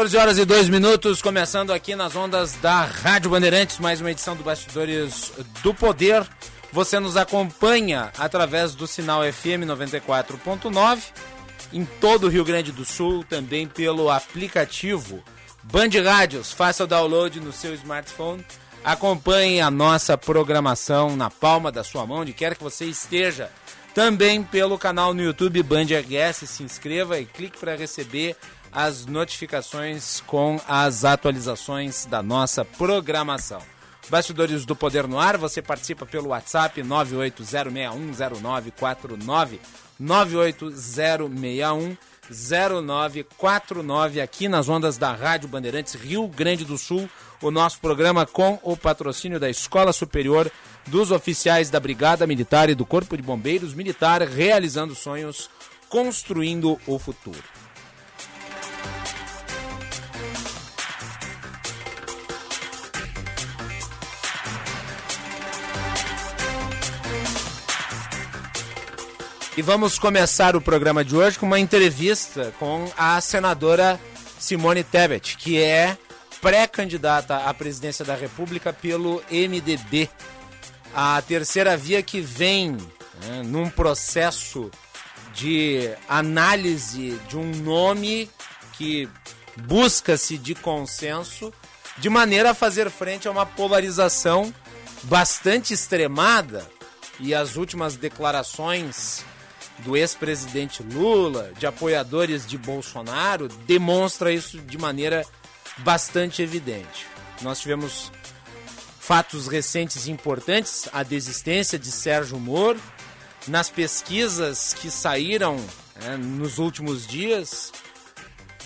14 horas e 2 minutos, começando aqui nas ondas da Rádio Bandeirantes, mais uma edição do Bastidores do Poder. Você nos acompanha através do sinal FM 94.9 em todo o Rio Grande do Sul, também pelo aplicativo Band Rádios. Faça o download no seu smartphone. Acompanhe a nossa programação na palma da sua mão, onde quer que você esteja. Também pelo canal no YouTube Band RS. Se inscreva e clique para receber as notificações com as atualizações da nossa programação. Bastidores do Poder no Ar, você participa pelo WhatsApp 980610949, 980610949 aqui nas ondas da Rádio Bandeirantes Rio Grande do Sul, o nosso programa com o patrocínio da Escola Superior dos Oficiais da Brigada Militar e do Corpo de Bombeiros Militar, realizando sonhos, construindo o futuro. E vamos começar o programa de hoje com uma entrevista com a senadora Simone Tebet, que é pré-candidata à presidência da República pelo MDB. A terceira via que vem né, num processo de análise de um nome que busca-se de consenso, de maneira a fazer frente a uma polarização bastante extremada e as últimas declarações do ex-presidente Lula, de apoiadores de Bolsonaro, demonstra isso de maneira bastante evidente. Nós tivemos fatos recentes importantes, a desistência de Sérgio Moro, nas pesquisas que saíram né, nos últimos dias,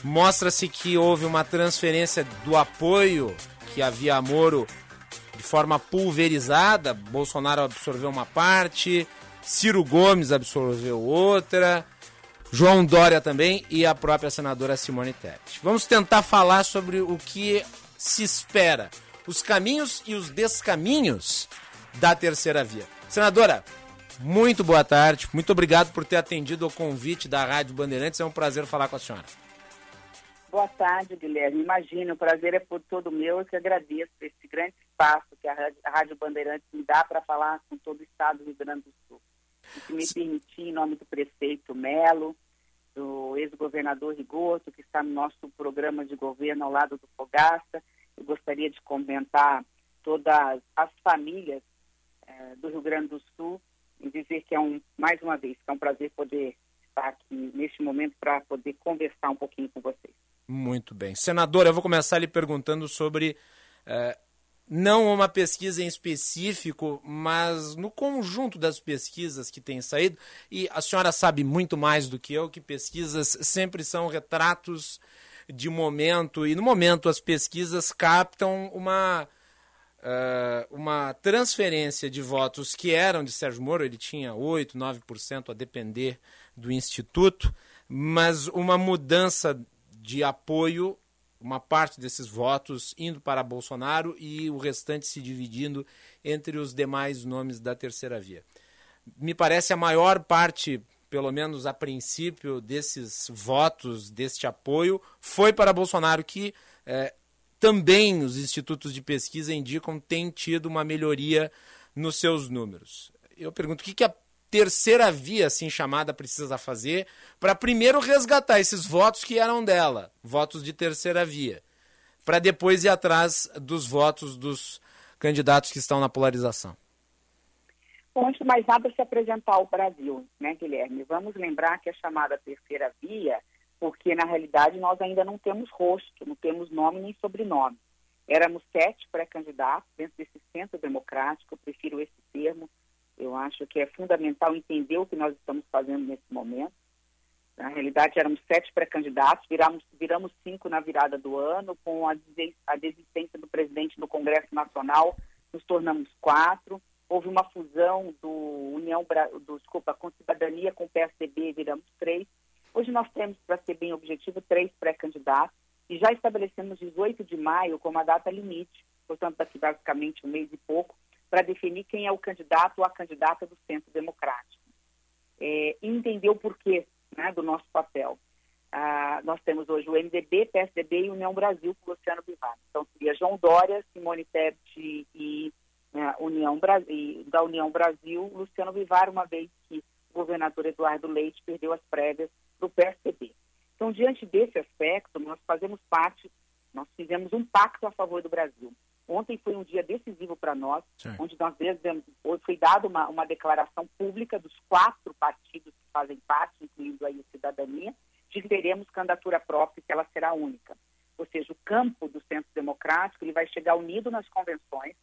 mostra-se que houve uma transferência do apoio que havia a Moro de forma pulverizada, Bolsonaro absorveu uma parte, Ciro Gomes absorveu outra, João Dória também e a própria senadora Simone Tebet. Vamos tentar falar sobre o que se espera, os caminhos e os descaminhos da terceira via. Senadora, muito boa tarde, muito obrigado por ter atendido o convite da Rádio Bandeirantes, é um prazer falar com a senhora. Boa tarde, Guilherme. Imagina, o prazer é por todo meu. Eu que agradeço esse grande espaço que a Rádio Bandeirantes me dá para falar com todo o estado do Rio Grande do Sul. E se me permitir, em nome do prefeito Melo, do ex-governador Rigoto, que está no nosso programa de governo ao lado do Fogaça, eu gostaria de comentar todas as famílias eh, do Rio Grande do Sul e dizer que é um, mais uma vez, que é um prazer poder estar aqui neste momento para poder conversar um pouquinho com vocês. Muito bem. Senadora, eu vou começar lhe perguntando sobre eh, não uma pesquisa em específico, mas no conjunto das pesquisas que têm saído, e a senhora sabe muito mais do que eu que pesquisas sempre são retratos de momento, e no momento as pesquisas captam uma, uh, uma transferência de votos que eram de Sérgio Moro, ele tinha 8, 9% a depender do Instituto, mas uma mudança de apoio uma parte desses votos indo para Bolsonaro e o restante se dividindo entre os demais nomes da terceira via. Me parece a maior parte, pelo menos a princípio, desses votos, deste apoio, foi para Bolsonaro, que é, também os institutos de pesquisa indicam tem tido uma melhoria nos seus números. Eu pergunto, o que, que a terceira via, assim chamada, precisa fazer para primeiro resgatar esses votos que eram dela, votos de terceira via, para depois ir atrás dos votos dos candidatos que estão na polarização? Bom, antes de mais nada, se apresentar ao Brasil, né, Guilherme? Vamos lembrar que a chamada terceira via, porque na realidade nós ainda não temos rosto, não temos nome nem sobrenome. Éramos sete pré-candidatos dentro desse centro democrático, eu prefiro esse termo, eu acho que é fundamental entender o que nós estamos fazendo nesse momento. Na realidade, éramos sete pré-candidatos, viramos, viramos cinco na virada do ano, com a, desistência do presidente do Congresso Nacional, nos tornamos quatro. Houve uma fusão do União, do, desculpa, com Cidadania com PSDB, viramos três. Hoje nós temos, para ser bem objetivo, três pré-candidatos e já estabelecemos 18 de maio como a data limite, portanto, daqui basicamente um mês e pouco, para definir quem é o candidato ou a candidata do Centro Democrático. É, entender o porquê né, do nosso papel. Ah, nós temos hoje o MDB, PSDB e União Brasil com Luciano Bivar. Então, seria João Dória, Simone Tebet e né, União Brasil, da União Brasil, Luciano Bivar, uma vez que o governador Eduardo Leite perdeu as prévias para o PSDB. Então, diante desse aspecto, nós fazemos parte, nós fizemos um pacto a favor do Brasil. Ontem foi um dia decisivo para nós, Sim. onde nós foi dada uma, uma declaração pública dos quatro partidos que fazem parte, incluindo aí a cidadania, de que teremos candidatura própria e que ela será única. Ou seja, o campo do Centro Democrático ele vai chegar unido nas convenções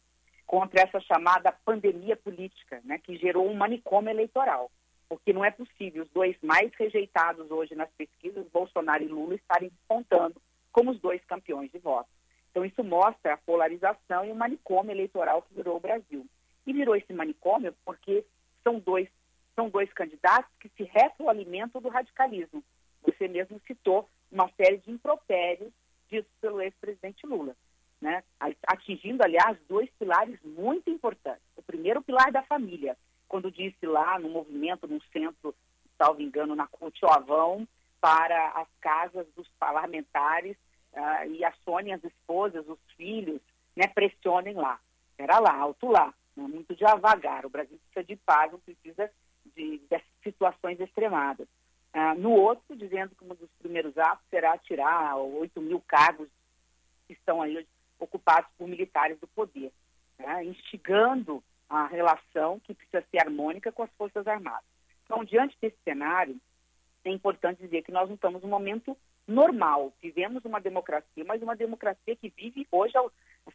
contra essa chamada pandemia política, né, que gerou um manicômio eleitoral. Porque não é possível os dois mais rejeitados hoje nas pesquisas, Bolsonaro e Lula, estarem despontando como os dois campeões de voto. Então, isso mostra a polarização e o manicômio eleitoral que virou o Brasil. E virou esse manicômio porque são dois, são dois candidatos que se retroalimentam do radicalismo. Você mesmo citou uma série de impropérios ditos pelo ex-presidente Lula, né? atingindo, aliás, dois pilares muito importantes. O primeiro, o pilar da família, quando disse lá no movimento, no centro, salvo engano, na Avão, para as casas dos parlamentares uh, e a Sônia, as esposas, os filhos, né, pressionem lá. Era lá, alto lá, né, muito devagar. O Brasil precisa de paz, não precisa de, de situações extremadas. Uh, no outro, dizendo que um dos primeiros atos será tirar 8 mil cargos que estão aí ocupados por militares do poder, né, instigando a relação que precisa ser harmônica com as Forças Armadas. Então, diante desse cenário, é importante dizer que nós não estamos num momento normal. Vivemos uma democracia, mas uma democracia que vive hoje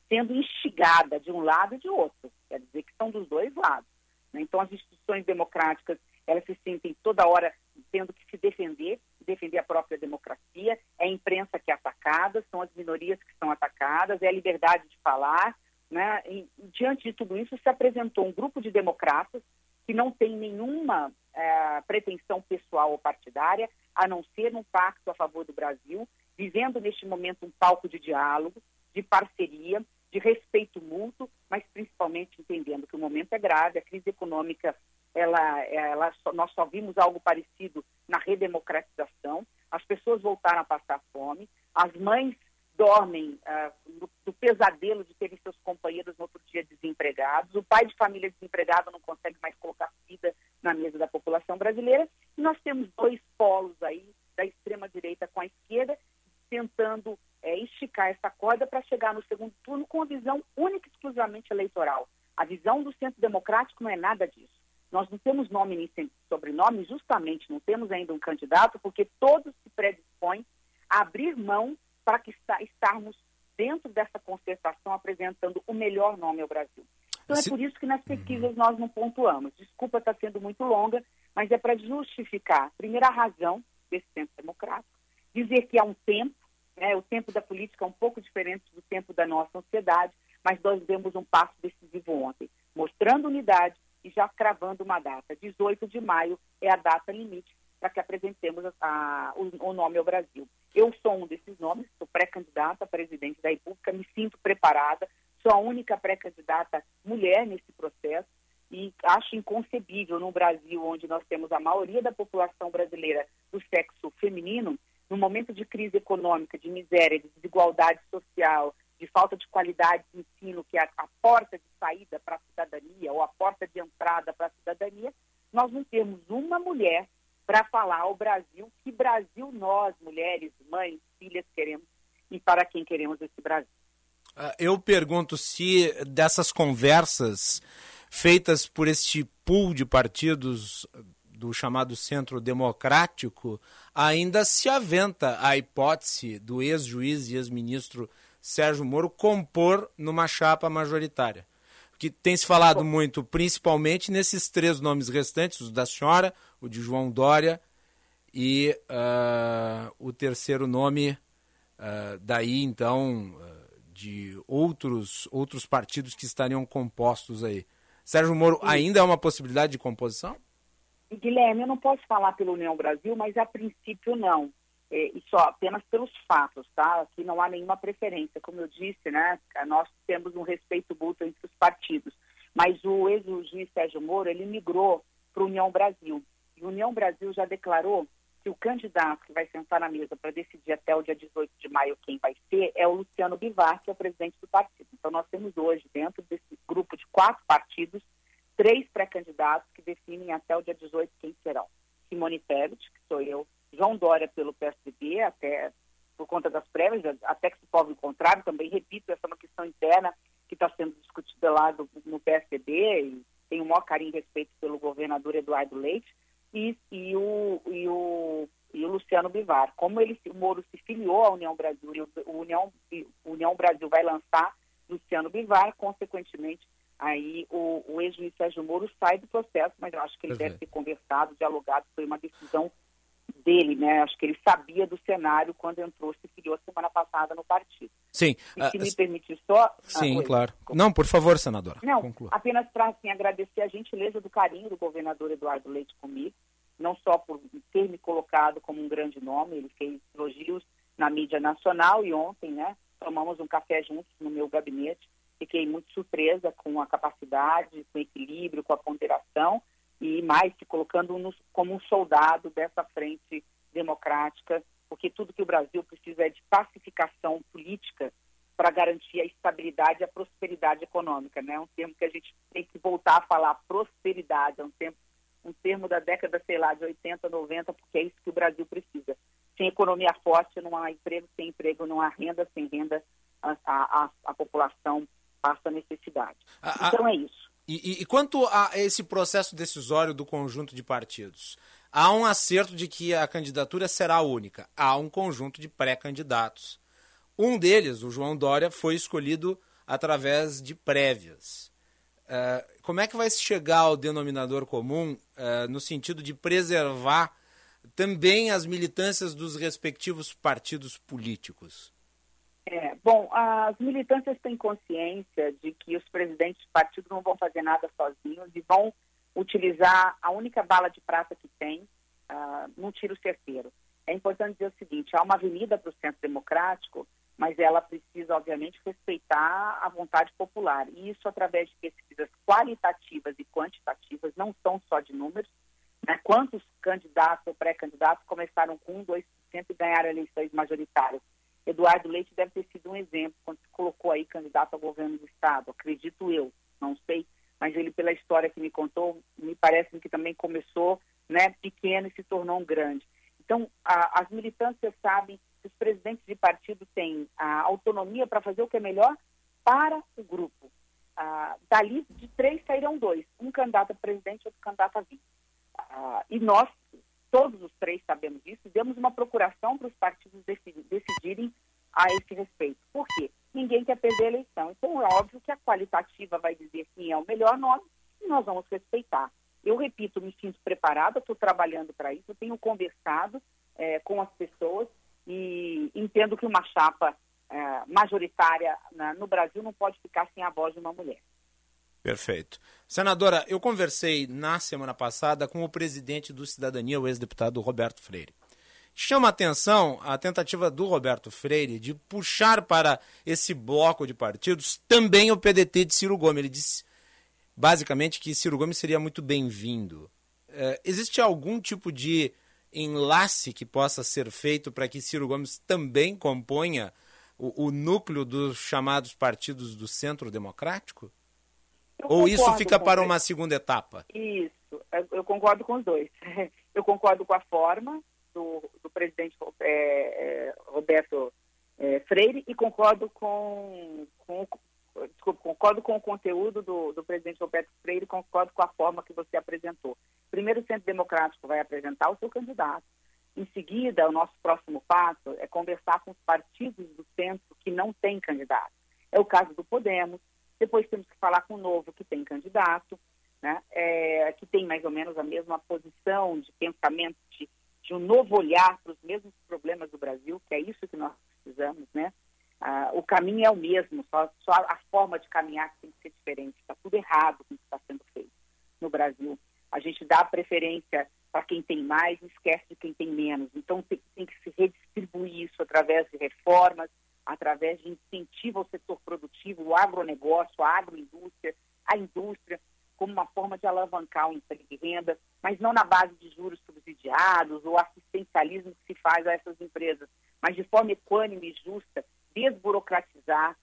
sendo instigada de um lado e de outro. Quer dizer que são dos dois lados. Né? Então, as instituições democráticas, elas se sentem toda hora tendo que se defender, defender a própria democracia. É a imprensa que é atacada, são as minorias que são atacadas, é a liberdade de falar. Né? E, diante de tudo isso, se apresentou um grupo de democratas que não tem nenhuma é, pretensão pessoal ou partidária, a não ser um pacto a favor do Brasil, vivendo neste momento um palco de diálogo, de parceria, de respeito mútuo, mas principalmente entendendo que o momento é grave, a crise econômica, ela, ela nós só vimos algo parecido na redemocratização, as pessoas voltaram a passar fome, as mães dormem uh, do pesadelo de terem seus companheiros no outro dia desempregados, o pai de família desempregado não consegue mais colocar vida na mesa da população brasileira, e nós temos dois polos aí, da extrema-direita com a esquerda, tentando é, esticar essa corda para chegar no segundo turno com a visão única e exclusivamente eleitoral. A visão do centro democrático não é nada disso. Nós não temos nome nem sobrenome, justamente não temos ainda um candidato, porque todos se predispõem a abrir mão para que está, estarmos dentro dessa concertação apresentando o melhor nome ao Brasil. Então é por isso que nas pesquisas nós não pontuamos. Desculpa estar sendo muito longa, mas é para justificar, primeira razão desse centro democrático, dizer que há um tempo, né, o tempo da política é um pouco diferente do tempo da nossa sociedade, mas nós demos um passo decisivo ontem, mostrando unidade e já cravando uma data. 18 de maio é a data limite para que apresentemos a, a, o, o, nome ao Brasil. Eu sou um desses nomes, sou pré-candidata a presidente da República, me sinto preparada, sou a única pré-candidata mulher nesse processo e acho inconcebível no Brasil, onde nós temos a maioria da população brasileira do sexo feminino, no momento de crise econômica, de miséria, de desigualdade social, de falta de qualidade de ensino, que é a, a porta de saída para a cidadania ou a porta de entrada para a cidadania, nós não temos uma mulher para falar ao Brasil que Brasil nós, mulheres, mães, filhas, queremos e para quem queremos esse Brasil. Ah, eu pergunto se dessas conversas feitas por este pool de partidos do chamado Centro Democrático, ainda se aventa a hipótese do ex-juiz e ex-ministro Sérgio Moro compor numa chapa majoritária. que tem se falado muito, principalmente nesses três nomes restantes, os da senhora, o de João Dória e uh, o terceiro nome uh, daí, então, uh, de outros, outros partidos que estariam compostos aí. Sérgio Moro Sim. ainda é uma possibilidade de composição? Guilherme, eu não posso falar pela União Brasil, mas a princípio não. É, e só apenas pelos fatos, tá? Aqui não há nenhuma preferência. Como eu disse, né? Nós temos um respeito mútuo entre os partidos. Mas o ex-juiz Sérgio Moro, ele migrou para a União Brasil. E União Brasil já declarou que o candidato que vai sentar na mesa para decidir até o dia 18 de maio quem vai ser é o Luciano Bivar, que é o presidente do partido. Então nós temos hoje, dentro desse grupo de quatro partidos, três pré-candidatos que definem até o dia 18 quem serão. Simone Tebet, que sou eu, João Dória pelo PSDB, até por conta das prévias, até que se possa encontrar, também repito, essa é uma questão interna que está sendo discutida lá do, no PSDB e tenho o maior carinho e respeito pelo governador Eduardo Leite e, e, o, e, o, e o Luciano Bivar. Como ele, o Moro se filiou à União Brasil e o União, União Brasil vai lançar Luciano Bivar, consequentemente, aí o, o ex-juiz Sérgio Moro sai do processo, mas eu acho que ele deve ter conversado, dialogado, foi uma decisão dele, né? Acho que ele sabia do cenário quando entrou, se filiou semana passada no partido. Sim. E se uh, me permitir só... Sim, ah, claro. Não, por favor, senadora. Não, conclua. apenas para assim, agradecer a gentileza do carinho do governador Eduardo Leite comigo, não só por ter me colocado como um grande nome, ele fez elogios na mídia nacional e ontem, né, tomamos um café juntos no meu gabinete, fiquei muito surpresa com a capacidade, com o equilíbrio, com a ponderação e mais se colocando como um soldado dessa frente democrática, porque tudo que o Brasil precisa é de pacificação política para garantir a estabilidade e a prosperidade econômica, né? Um termo que a gente tem que voltar a falar, prosperidade, é um, tempo, um termo da década, sei lá, de 80, 90, porque é isso que o Brasil precisa. Sem economia forte não há emprego, sem emprego não há renda, sem renda a, a, a população passa necessidade. então é isso. E, e, e, quanto a esse processo decisório do conjunto de partidos? Há um acerto de que a candidatura será única. Há um conjunto de pré-candidatos. Um deles, o João Dória, foi escolhido através de prévias. Uh, como é que vai se chegar ao denominador comum uh, no sentido de preservar também as militâncias dos respectivos partidos políticos? É, bom, as militâncias têm consciência de que os presidentes de partido não vão fazer nada sozinhos e vão utilizar a única bala de prata que tem uh, num tiro certeiro. É importante dizer o seguinte: há uma avenida para o centro democrático, mas ela precisa, obviamente, respeitar a vontade popular. E isso através de pesquisas qualitativas e quantitativas, não são só de números. Né? Quantos candidatos ou pré-candidatos começaram com 1, 2% e ganharam eleições majoritárias? Eduardo Leite deve ter sido um exemplo quando se colocou aí candidato ao governo do Estado, acredito eu, não sei, mas ele, pela história que me contou, me parece que também começou né, pequeno e se tornou um grande. Então, a, as militâncias sabem os presidentes de partido têm a autonomia para fazer o que é melhor para o grupo. Ah, dali, de três, sairão dois. Um candidato a presidente outro candidato a vice. Ah, e nós, todos os três sabemos disso, demos uma procuração para os partidos decidirem a esse respeito. Por quê? Ninguém quer perder a eleição. Então, é óbvio que a qualitativa vai dizer quem é o melhor nome e nós vamos respeitar. Eu repito, me sinto preparada, estou trabalhando para isso, tenho conversado é, com as pessoas e entendo que uma chapa é, majoritária na, no Brasil não pode ficar sem a voz de uma mulher. Perfeito. Senadora, eu conversei na semana passada com o presidente do Cidadania, o ex-deputado Roberto Freire. Chama atenção a tentativa do Roberto Freire de puxar para esse bloco de partidos também o PDT de Ciro Gomes. Ele disse basicamente que Ciro Gomes seria muito bem-vindo. É, existe algum tipo de enlace que possa ser feito para que Ciro Gomes também componha o, o núcleo dos chamados partidos do centro democrático? Eu Ou isso fica para uma segunda etapa? Isso, eu concordo com os dois. Eu concordo com a forma do, do presidente é, é, Roberto é, Freire e concordo com, com desculpa, concordo com o conteúdo do, do presidente Roberto Freire concordo com a forma que você apresentou. Primeiro, o Centro Democrático vai apresentar o seu candidato. Em seguida, o nosso próximo passo é conversar com os partidos do centro que não têm candidato. É o caso do Podemos, Depois temos que falar com o novo que tem candidato, né? É, que tem mais ou menos a mesma posição de pensamento, de, de um novo olhar para os mesmos problemas do Brasil, que é isso que nós precisamos, né? Ah, o caminho é o mesmo, só, só a forma de caminhar tem que ser diferente. Está tudo errado com o que está sendo feito no Brasil. A gente dá preferência para quem tem mais e esquece de quem tem menos. Então tem, tem que se redistribuir isso através de reformas, através de incentivo ao setor produtivo, o agronegócio, a agroindústria, a indústria, como uma forma de alavancar o emprego e renda, mas não na base de juros subsidiados ou assistencialismo que se faz a essas empresas, mas de forma equânime e justa, desburocratizar,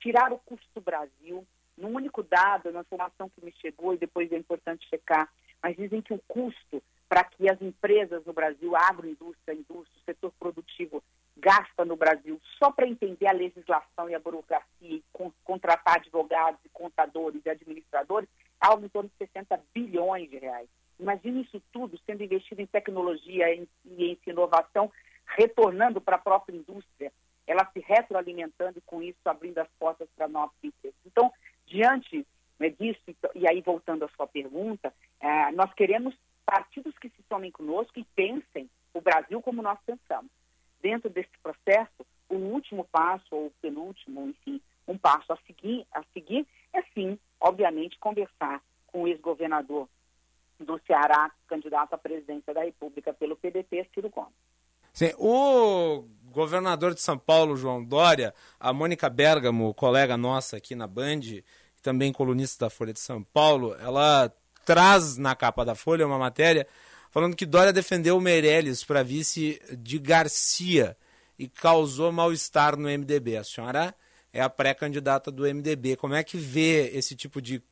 tirar o custo do Brasil. Num único dado, na informação que me chegou, e depois é importante checar, mas dizem que o custo para que as empresas no Brasil, a agroindústria, a indústria, o setor produtivo, gasta no Brasil só para entender a legislação e a burocracia, e contratar advogados e contadores e administradores, algo em torno de 60 bilhões de reais. Imagine isso tudo sendo investido em tecnologia em inovação, retornando para a própria indústria, ela se retroalimentando e com isso abrindo as portas para novas empresas. Então, diante né, disso, e aí voltando à sua pergunta, eh, nós queremos partidos que se somem conosco e pensem o Brasil como nós pensamos. Dentro desse processo, o último passo, ou o penúltimo, enfim, um passo a seguir, a seguir é sim, obviamente, conversar com o ex-governador do Ceará, candidato à presidência da República pelo PDT, Ciro Gomes. O governador de São Paulo, João Dória, a Mônica Bergamo, colega nossa aqui na Band, também colunista da Folha de São Paulo, ela traz na capa da Folha uma matéria falando que Dória defendeu Meirelles para vice de Garcia e causou mal-estar no MDB. A senhora é a pré-candidata do MDB. Como é que vê esse tipo de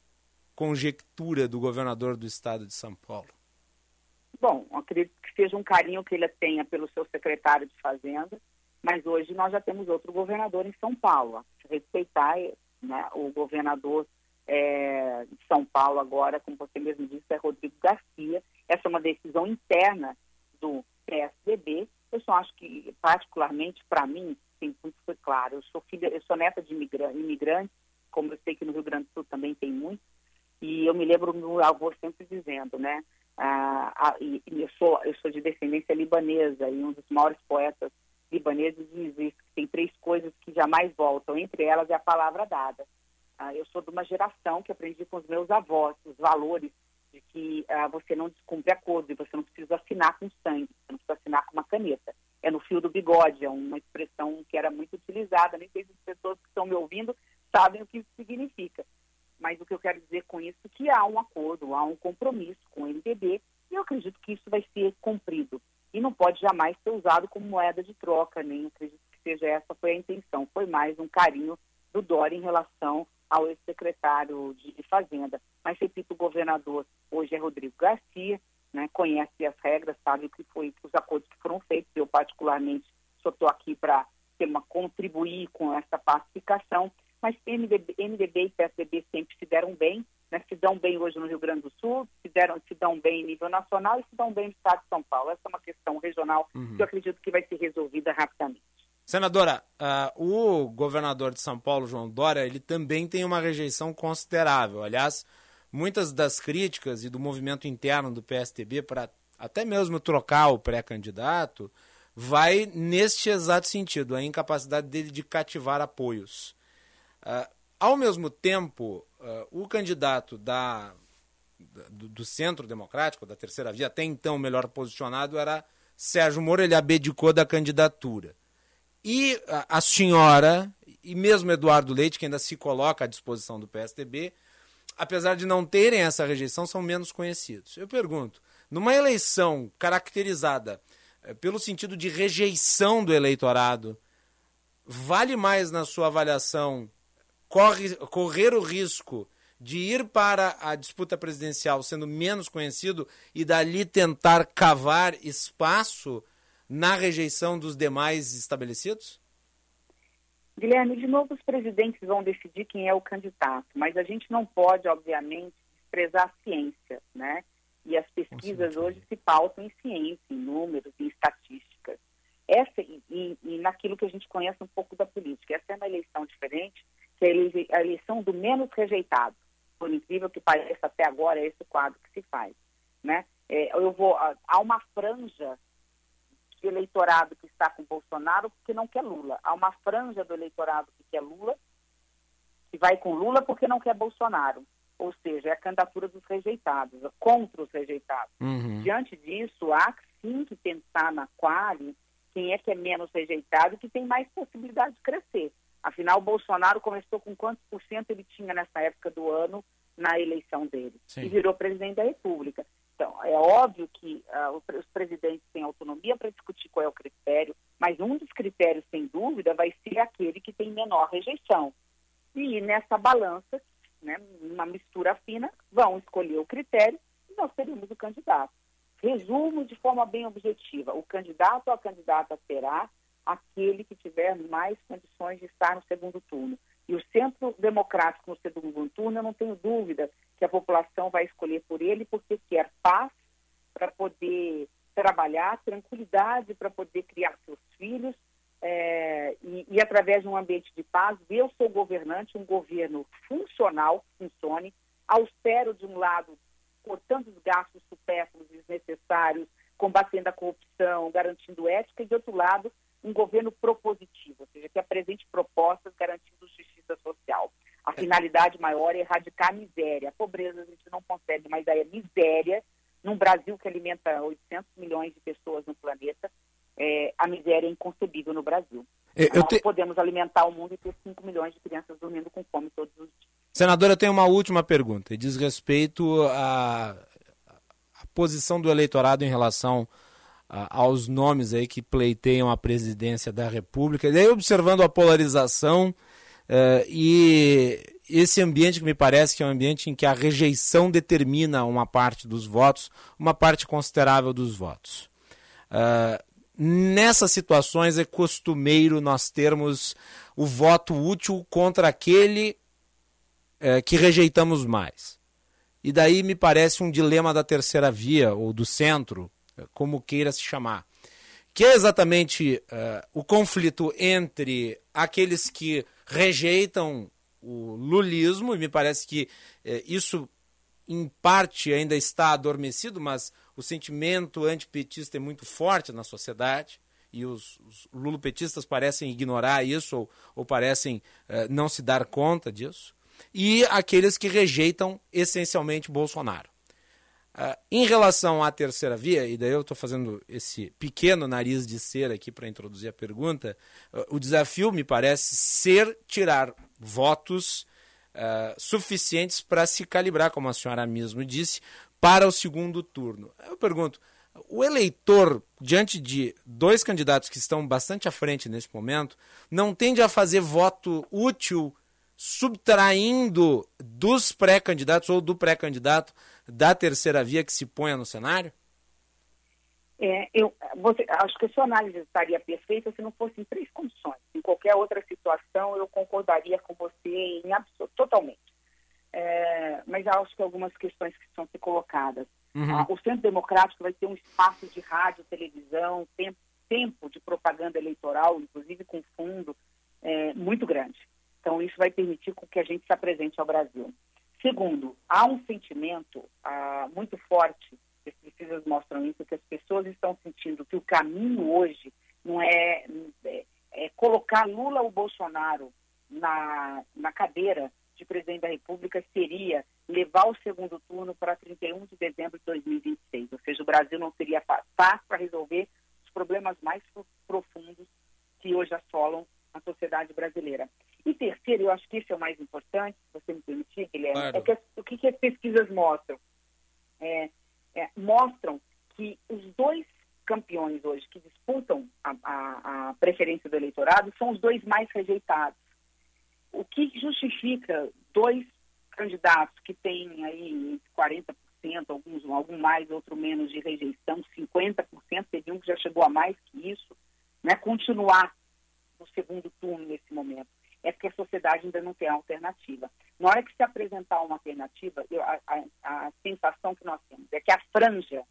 conjectura do governador do estado de São Paulo? Bom, acredito que seja um carinho que ele tenha pelo seu secretário de Fazenda, mas hoje nós já temos outro governador em São Paulo. Respeitar né, o governador é, de São Paulo agora, como você mesmo disse, é Rodrigo Garcia. Essa é uma decisão interna do PSDB. Eu só acho que, particularmente para mim, sempre foi claro. Eu sou filha, eu sou neta de imigrante, como eu sei que no Rio Grande do Sul também tem muito. E eu me lembro meu avô sempre dizendo, né? Ah, ah, e eu sou eu sou de descendência libanesa e um dos maiores poetas libaneses diz isso, que tem três coisas que jamais voltam. Entre elas é a palavra dada. Ah, eu sou de uma geração que aprendi com os meus avós os valores de que ah, você não descumpre acordo e você não precisa assinar com sangue, você não precisa assinar com uma caneta. É no fio do bigode, é uma expressão que era muito utilizada, nem sei se as pessoas que estão me ouvindo sabem o que isso significa. Mas o que eu quero dizer com isso é que há um acordo, há um compromisso com o MDB e eu acredito que isso vai ser cumprido. E não pode jamais ser usado como moeda de troca, nem acredito que seja essa foi a intenção. Foi mais um carinho do Dória em relação ao ex-secretário de Fazenda. Mas, repito, o governador hoje é Rodrigo Garcia, né, conhece as regras, sabe o que foi, os acordos que foram feitos. Eu, particularmente, só estou aqui para contribuir com essa pacificação, mas MDB, MDB e PSDB sempre se deram bem, né, se dão bem hoje no Rio Grande do Sul, se, deram, se dão bem em nível nacional e se dão bem no estado de São Paulo. Essa é uma questão regional uhum. que eu acredito que vai ser resolvida rapidamente. Senadora, uh, o governador de São Paulo, João Dória, ele também tem uma rejeição considerável. Aliás, muitas das críticas e do movimento interno do PSTB para até mesmo trocar o pré-candidato vai neste exato sentido, a incapacidade dele de cativar apoios. Uh, ao mesmo tempo, uh, o candidato da, do, do, Centro Democrático, da Terceira Via, até então melhor posicionado, era Sérgio Moro, ele abdicou da candidatura. E a, a senhora, e mesmo Eduardo Leite, que ainda se coloca à disposição do PSDB, apesar de não terem essa rejeição, são menos conhecidos. Eu pergunto, numa eleição caracterizada eh, pelo sentido de rejeição do eleitorado, vale mais na sua avaliação corre, correr o risco de ir para a disputa presidencial sendo menos conhecido e dali tentar cavar espaço na rejeição dos demais estabelecidos? Guilherme, de novo os presidentes vão decidir quem é o candidato, mas a gente não pode, obviamente, desprezar a ciência, né? E as pesquisas hoje se pautam em ciência, em números, em estatísticas. Essa e, e, e naquilo que a gente conhece um pouco da política. Essa é uma eleição diferente, é a eleição do menos rejeitado. Por incrível que pareça, até agora é esse o quadro que se faz. Né? É, eu vou, há uma franja de eleitorado que está com Bolsonaro que não quer Lula. Há uma franja do eleitorado que quer Lula, que vai com Lula porque não quer Bolsonaro. Ou seja, é a candidatura dos rejeitados, contra os rejeitados. Uhum. Diante disso, há sim que pensar na quali quem é que é menos rejeitado e que tem mais possibilidade de crescer. Afinal, o Bolsonaro começou com quantos por cento ele tinha nessa época do ano na eleição dele? Sim. E virou presidente da República. Então, é óbvio que uh, os presidentes têm autonomia para discutir qual é o critério, mas um dos critérios, sem dúvida, vai ser aquele que tem menor rejeição. E nessa balança, né, uma mistura fina, vão escolher o critério e nós teremos o candidato. Resumo de forma bem objetiva: o candidato ou a candidata será aquele que tiver mais condições de estar no segundo turno. E o Centro Democrático no segundo turno, eu não tenho dúvida que a população vai escolher por ele, porque quer paz para poder trabalhar, tranquilidade para poder criar seus filhos é, e, e, através de um ambiente de paz, o seu governante, um governo funcional, funcione, austero de um lado, cortando os gastos supérfluos e desnecessários, combatendo a corrupção, garantindo ética, e de outro lado, um governo propositivo, ou seja, que apresente propostas garantindo justiça social. A é. finalidade maior é erradicar a miséria. A pobreza a gente não consegue, mas aí a miséria, num Brasil que alimenta 800 milhões de pessoas no planeta, é, a miséria é inconcebível no Brasil. É, eu Nós te... podemos alimentar o mundo e ter 5 milhões de crianças dormindo com fome todos os dias. Senadora, eu tenho uma última pergunta, e diz respeito à, à posição do eleitorado em relação aos nomes aí que pleiteiam a presidência da República. E aí, observando a polarização uh, e esse ambiente que me parece que é um ambiente em que a rejeição determina uma parte dos votos, uma parte considerável dos votos. Uh, nessas situações é costumeiro nós termos o voto útil contra aquele uh, que rejeitamos mais. E daí me parece um dilema da terceira via, ou do centro, como queira se chamar, que é exatamente uh, o conflito entre aqueles que rejeitam o lulismo, e me parece que uh, isso em parte ainda está adormecido, mas o sentimento antipetista é muito forte na sociedade e os, os lulopetistas parecem ignorar isso ou, ou parecem uh, não se dar conta disso, e aqueles que rejeitam essencialmente Bolsonaro. Uh, em relação à terceira via, e daí eu estou fazendo esse pequeno nariz de cera aqui para introduzir a pergunta, uh, o desafio me parece ser tirar votos uh, suficientes para se calibrar, como a senhora mesmo disse, para o segundo turno. Eu pergunto, o eleitor, diante de dois candidatos que estão bastante à frente nesse momento, não tende a fazer voto útil subtraindo dos pré-candidatos ou do pré-candidato da terceira via que se ponha no cenário? É, eu você, acho que a sua análise estaria perfeita se não fosse em três condições. Em qualquer outra situação, eu concordaria com você em absoluto, totalmente. É, mas acho que algumas questões que são ser colocadas. Uhum. Ah, o Centro Democrático vai ter um espaço de rádio, televisão, tempo, tempo de propaganda eleitoral, inclusive com fundo, é, muito grande. Então, isso vai permitir que a gente se apresente ao Brasil. Segundo, há um sentimento ah, muito forte, as pesquisas mostram isso, que as pessoas estão sentindo que o caminho hoje não é, é, é colocar Lula ou Bolsonaro na, na cadeira de presidente da República, seria levar o segundo turno para 31 de dezembro de 2026. Ou seja, o Brasil não seria fácil para resolver os problemas mais profundos que hoje assolam a sociedade brasileira. E terceiro, eu acho que isso é o mais importante, se você me permitir, Guilherme, claro. é que as, o que, que, as pesquisas mostram? É, é, mostram que os dois campeões hoje que disputam a, a, a, preferência do eleitorado são os dois mais rejeitados. O que justifica dois candidatos que têm aí 40%, alguns algum mais, outro menos de rejeição, 50%, teve um que já chegou a mais que isso, né, continuar no segundo turno nesse momento é porque a sociedade ainda não tem alternativa. Na hora que se apresentar uma alternativa, eu, a, a, a, sensação que nós temos é que a franja,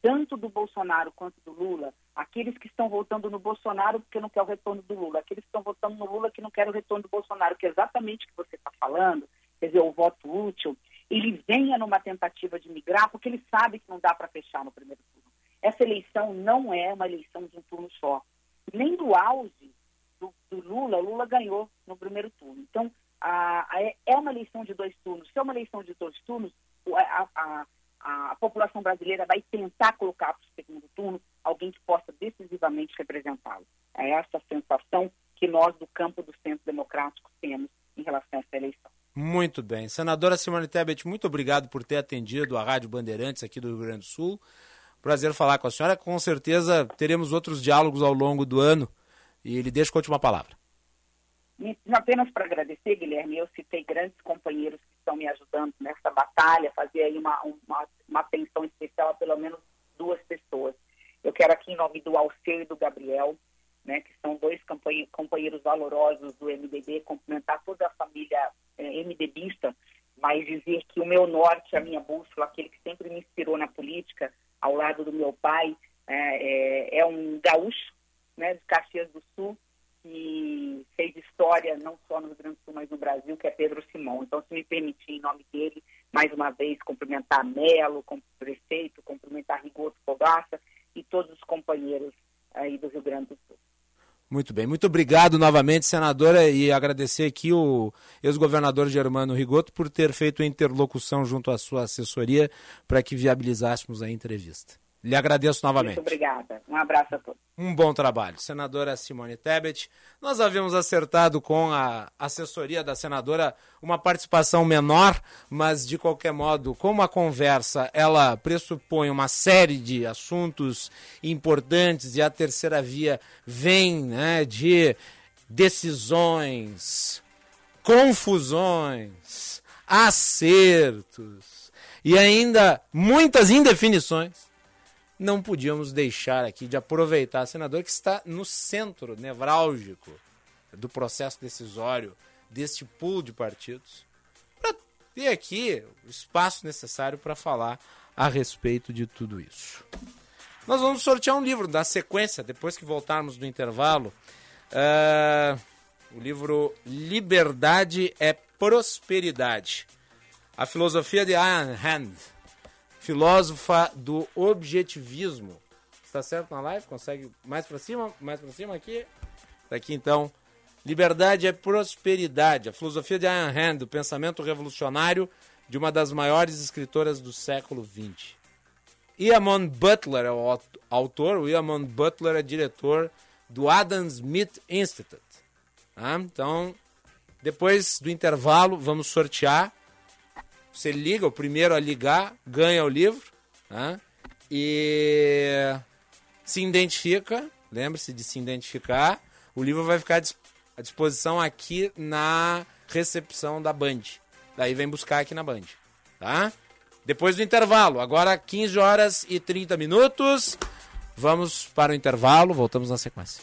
tanto do Bolsonaro quanto do Lula, Aqueles que estão votando no Bolsonaro porque não quer o retorno do Lula. Aqueles que estão votando no Lula que não querem o retorno do Bolsonaro, que é exatamente o que você está falando, quer dizer, o voto útil, ele venha numa tentativa de migrar porque ele sabe que não dá para fechar no primeiro turno. Essa eleição não é uma eleição de um turno só. Nem do auge do, do Lula, Lula ganhou no primeiro turno. Então, a, a, é uma eleição de dois turnos. Se é uma eleição de dois turnos, a, a, a população brasileira vai tentar colocar para o segundo turno alguém que possa decisivamente representá-lo. É essa sensação que nós do campo do Centro Democrático temos em relação a essa eleição. Muito bem. Senadora Simone Tebet, muito obrigado por ter atendido a Rádio Bandeirantes aqui do Rio Grande do Sul. Prazer falar com a senhora. Com certeza teremos outros diálogos ao longo do ano. E ele deixa a última palavra. Apenas para agradecer, Guilherme, eu citei grandes companheiros que estão me ajudando nessa batalha, fazer aí uma, uma, uma atenção especial a pelo menos duas pessoas. Eu quero aqui, em nome do Alceu e do Gabriel, né, que são dois companheiros valorosos do MDB, cumprimentar toda a família é, MDBista, mas dizer que o meu norte, a minha bússola, aquele que sempre me inspirou na política, ao lado do meu pai, é, é, é um gaúcho né, de Caxias do Sul, que fez história não só no Rio Grande do Sul, mas no Brasil, que é Pedro Simão. Então, se me permitir, em nome dele, mais uma vez, cumprimentar Melo, como prefeito, cumprimentar Rigoto Fogaça e todos os companheiros aí do Rio Grande do Sul. Muito bem, muito obrigado novamente, senadora, e agradecer aqui o ex-governador Germano Rigoto por ter feito a interlocução junto à sua assessoria para que viabilizássemos a entrevista. Lhe agradeço novamente. Muito obrigada. Um abraço a todos. Um bom trabalho. Senadora Simone Tebet. Nós havíamos acertado com a assessoria da senadora uma participação menor, mas de qualquer modo, como a conversa ela pressupõe uma série de assuntos importantes e a terceira via vem né, de decisões, confusões, acertos e ainda muitas indefinições não podíamos deixar aqui de aproveitar a senadora que está no centro nevrálgico do processo decisório deste pool de partidos, para ter aqui o espaço necessário para falar a respeito de tudo isso. Nós vamos sortear um livro da sequência, depois que voltarmos do intervalo. Uh, o livro Liberdade é Prosperidade. A filosofia de Ayn Rand filósofa do objetivismo. Está certo na live? Consegue mais para cima? Mais para cima aqui? Tá aqui então. Liberdade é prosperidade. A filosofia de Ayn Rand, o pensamento revolucionário de uma das maiores escritoras do século XX. Iamon Butler é o autor, o Iamon Butler é diretor do Adam Smith Institute. Tá? Então, depois do intervalo, vamos sortear você liga, o primeiro a ligar ganha o livro. Né? E se identifica, lembre-se de se identificar. O livro vai ficar à disposição aqui na recepção da Band. Daí vem buscar aqui na Band. Tá? Depois do intervalo, agora 15 horas e 30 minutos. Vamos para o intervalo, voltamos na sequência.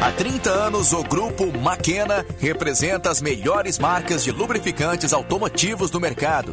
Há 30 anos, o grupo Maquena representa as melhores marcas de lubrificantes automotivos do mercado,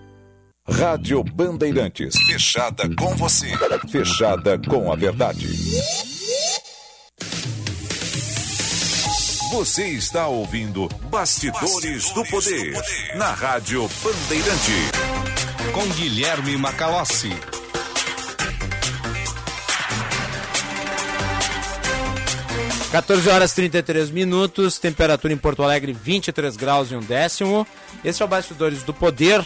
Rádio Bandeirantes. Fechada com você. Fechada com a verdade. Você está ouvindo Bastidores, Bastidores do, poder, do Poder na Rádio Bandeirante. Com Guilherme Macalossi. Quatorze horas 33 minutos, temperatura em Porto Alegre 23 graus e um décimo. Esse é o Bastidores do Poder,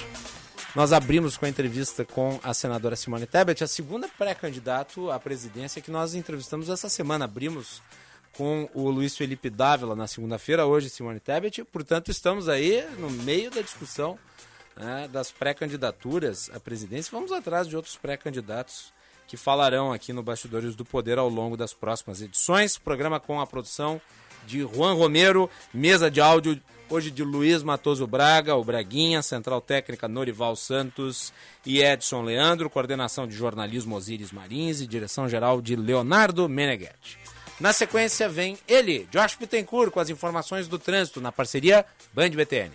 nós abrimos com a entrevista com a senadora Simone Tebet, a segunda pré-candidato à presidência que nós entrevistamos essa semana. Abrimos com o Luiz Felipe Dávila na segunda-feira, hoje Simone Tebet. Portanto, estamos aí no meio da discussão né, das pré-candidaturas à presidência. Vamos atrás de outros pré-candidatos que falarão aqui no Bastidores do Poder ao longo das próximas edições. Programa com a produção de Juan Romero, mesa de áudio hoje de Luiz Matoso Braga, o Braguinha, Central Técnica Norival Santos e Edson Leandro, coordenação de jornalismo Osiris Marins e direção geral de Leonardo Meneghetti. Na sequência vem ele, Josh Pittencourt, com as informações do trânsito na parceria Band BTN.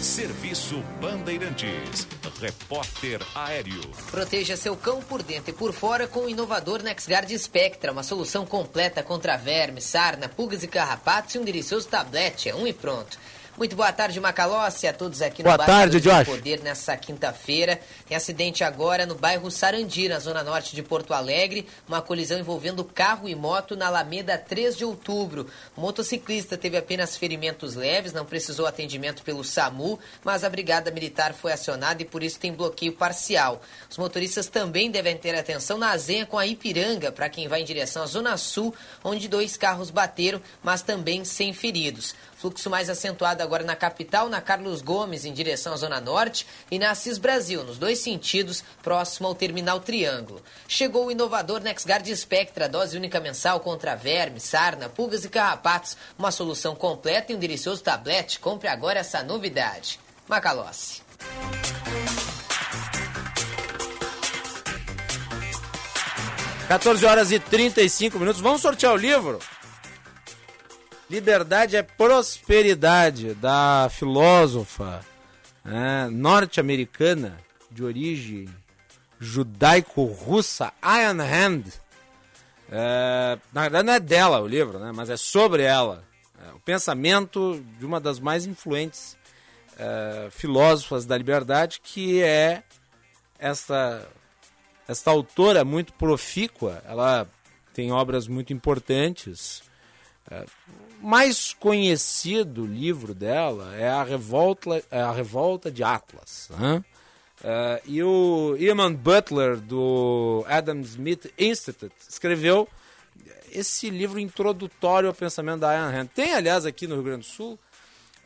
Serviço Bandeirantes. Repórter Aéreo. Proteja seu cão por dentro e por fora com o inovador NexGuard Spectra, uma solução completa contra vermes, sarna, pulgas e carrapatos e um delicioso tablete. É um e pronto. Muito boa tarde, Macalossi, a todos aqui boa no tarde, Josh. Poder nessa quinta-feira. Tem acidente agora no bairro Sarandi, na zona norte de Porto Alegre. Uma colisão envolvendo carro e moto na Alameda 3 de outubro. O motociclista teve apenas ferimentos leves, não precisou atendimento pelo SAMU, mas a Brigada Militar foi acionada e por isso tem bloqueio parcial. Os motoristas também devem ter atenção na azenha com a Ipiranga, para quem vai em direção à Zona Sul, onde dois carros bateram, mas também sem feridos. Fluxo mais acentuado agora na capital, na Carlos Gomes, em direção à Zona Norte, e na Assis Brasil, nos dois sentidos, próximo ao Terminal Triângulo. Chegou o inovador NexGuard Spectra, dose única mensal contra vermes, sarna, pulgas e carrapatos. Uma solução completa e um delicioso tablete. Compre agora essa novidade. Macalossi. Quatorze horas e 35 minutos. Vamos sortear o livro? Liberdade é prosperidade, da filósofa né, norte-americana de origem judaico-russa, Ayn Rand. É, na verdade, não é dela o livro, né, mas é sobre ela. É, o pensamento de uma das mais influentes é, filósofas da liberdade, que é esta, esta autora muito profícua. Ela tem obras muito importantes. Mais conhecido livro dela é a Revolta, é a Revolta de Atlas. Uh, e o Iman Butler, do Adam Smith Institute, escreveu esse livro introdutório ao pensamento da Ayn Rand. Tem, aliás, aqui no Rio Grande do Sul,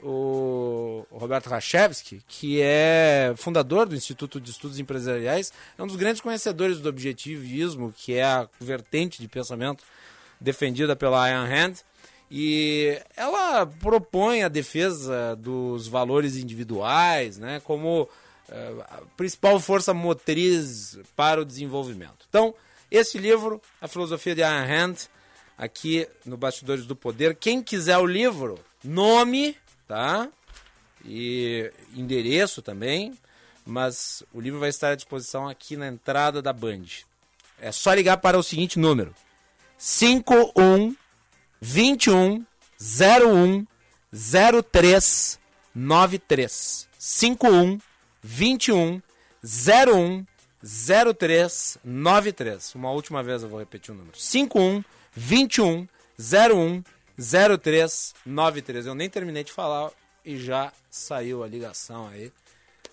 o Roberto Rachevski, que é fundador do Instituto de Estudos Empresariais, é um dos grandes conhecedores do objetivismo, que é a vertente de pensamento defendida pela Ayn Rand. E ela propõe a defesa dos valores individuais né, como uh, a principal força motriz para o desenvolvimento. Então, esse livro, A Filosofia de Ayn Rand, aqui no Bastidores do Poder. Quem quiser o livro, nome, tá? E endereço também. Mas o livro vai estar à disposição aqui na entrada da Band. É só ligar para o seguinte número: 51 21 01 03 93. 51 21 01 03 93. Uma última vez eu vou repetir o número: 51 21 01 03 93. Eu nem terminei de falar e já saiu a ligação aí.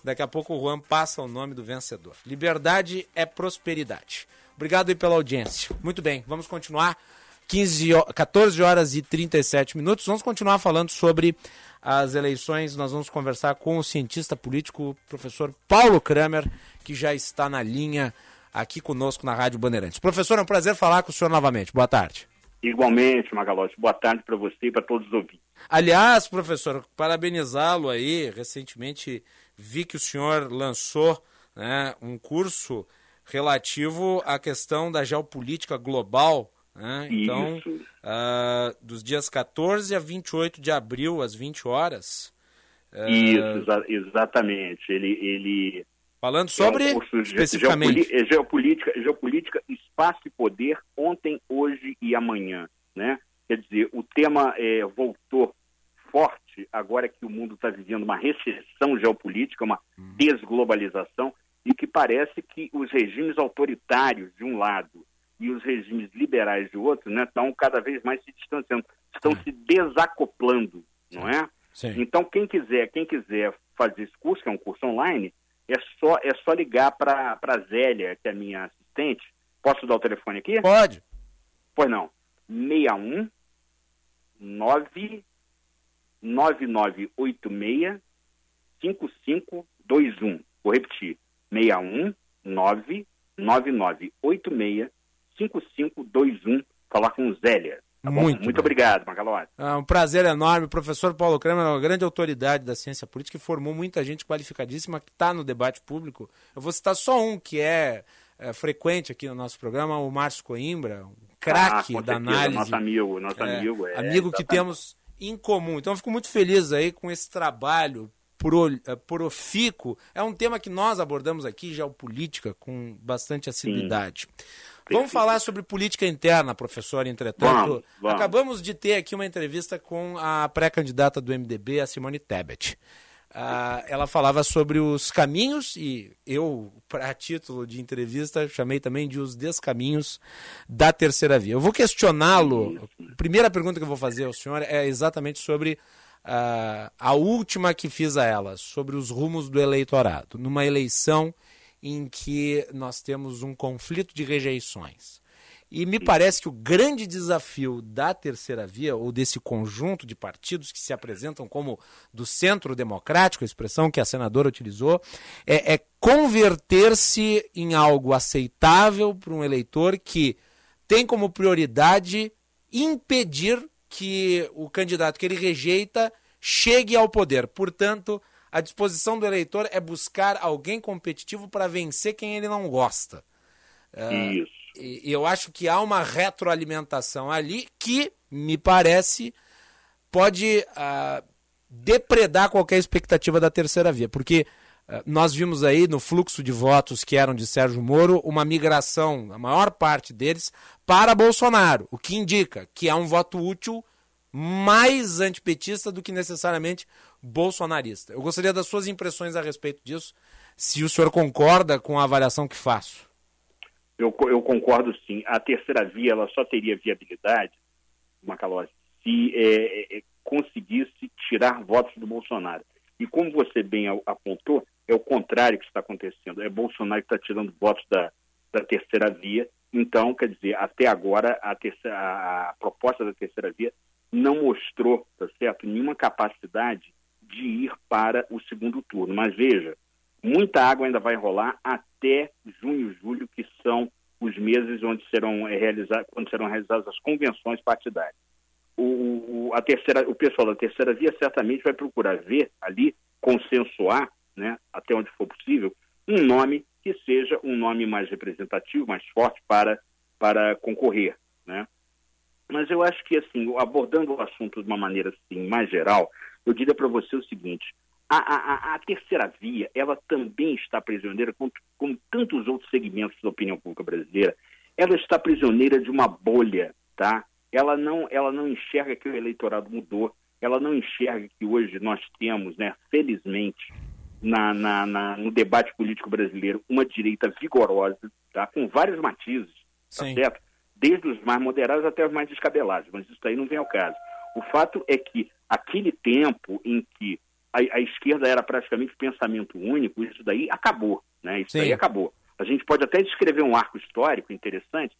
Daqui a pouco o Juan passa o nome do vencedor. Liberdade é prosperidade. Obrigado aí pela audiência. Muito bem, vamos continuar. 15, 14 horas e 37 minutos. Vamos continuar falando sobre as eleições. Nós vamos conversar com o cientista político, professor Paulo Kramer, que já está na linha aqui conosco na Rádio Bandeirantes. Professor, é um prazer falar com o senhor novamente. Boa tarde. Igualmente, Magalote. Boa tarde para você e para todos os ouvintes. Aliás, professor, parabenizá-lo aí. Recentemente vi que o senhor lançou né, um curso relativo à questão da geopolítica global. Né? Então, uh, dos dias 14 a 28 de abril, às 20 horas. Uh... Isso, exa exatamente. Ele, ele Falando sobre, é um especificamente... É geopolítica, geopolítica, espaço e poder, ontem, hoje e amanhã. Né? Quer dizer, o tema é, voltou forte agora que o mundo está vivendo uma recessão geopolítica, uma hum. desglobalização, e que parece que os regimes autoritários, de um lado, e os regimes liberais de outro, né, estão cada vez mais se distanciando, estão é. se desacoplando, não é? Sim. Então, quem quiser, quem quiser fazer esse curso, que é um curso online, é só, é só ligar para a Zélia, que é a minha assistente. Posso dar o telefone aqui? Pode. Pois não. 61 9 9986 5521. Vou repetir. 61 9 9986 5521. Falar com Zélia. Tá muito, Muito obrigado, Macalós. É um prazer enorme. O professor Paulo Kramer é uma grande autoridade da ciência política e formou muita gente qualificadíssima que está no debate público. Eu vou citar só um que é, é frequente aqui no nosso programa, o Márcio Coimbra, um craque ah, da análise. Nosso amigo, nosso é, amigo. É, amigo que temos em comum. Então eu fico muito feliz aí com esse trabalho pro, é, profícuo. É um tema que nós abordamos aqui, geopolítica, com bastante assiduidade. Sim. Vamos falar sobre política interna, professor, entretanto. Vamos, vamos. Acabamos de ter aqui uma entrevista com a pré-candidata do MDB, a Simone Tebet. Uh, ela falava sobre os caminhos e eu, para título de entrevista, chamei também de os descaminhos da terceira via. Eu vou questioná-lo. Primeira pergunta que eu vou fazer ao senhor é exatamente sobre uh, a última que fiz a ela, sobre os rumos do eleitorado. Numa eleição em que nós temos um conflito de rejeições. E me parece que o grande desafio da terceira via, ou desse conjunto de partidos que se apresentam como do centro democrático, a expressão que a senadora utilizou, é, é converter-se em algo aceitável para um eleitor que tem como prioridade impedir que o candidato que ele rejeita chegue ao poder. Portanto, a disposição do eleitor é buscar alguém competitivo para vencer quem ele não gosta. Uh, Isso. E, eu acho que há uma retroalimentação ali que, me parece, pode uh, depredar qualquer expectativa da terceira via. Porque uh, nós vimos aí no fluxo de votos que eram de Sérgio Moro uma migração, a maior parte deles, para Bolsonaro, o que indica que há um voto útil mais antipetista do que necessariamente bolsonarista. Eu gostaria das suas impressões a respeito disso, se o senhor concorda com a avaliação que faço. Eu, eu concordo sim. A terceira via ela só teria viabilidade, Macalós, se é, é, conseguisse tirar votos do Bolsonaro. E como você bem apontou, é o contrário que está acontecendo. É Bolsonaro que está tirando votos da, da terceira via. Então, quer dizer, até agora a, terceira, a proposta da terceira via não mostrou, tá certo, nenhuma capacidade de ir para o segundo turno. Mas veja, muita água ainda vai rolar até junho, julho, que são os meses onde serão é, realizadas, quando serão realizadas as convenções partidárias. O, a terceira, o pessoal da terceira via certamente vai procurar ver ali, consensuar, né, até onde for possível, um nome que seja um nome mais representativo, mais forte para, para concorrer. Né? Mas eu acho que, assim, abordando o assunto de uma maneira assim, mais geral, eu diria para você o seguinte: a, a, a, terceira via, ela também está prisioneira, como, como tantos outros segmentos da opinião pública brasileira, ela está prisioneira de uma bolha, tá? Ela não, ela não enxerga que o eleitorado mudou, ela não enxerga que hoje nós temos, né, felizmente, na, na, na, no debate político brasileiro, uma direita vigorosa, tá? com vários matizes, tá certo? Desde os mais moderados até os mais descabelados, mas isso aí não vem ao caso. O fato é que aquele tempo em que a, a esquerda era praticamente pensamento único, isso daí acabou, né? Isso Sim. daí acabou. A gente pode até descrever um arco histórico interessante,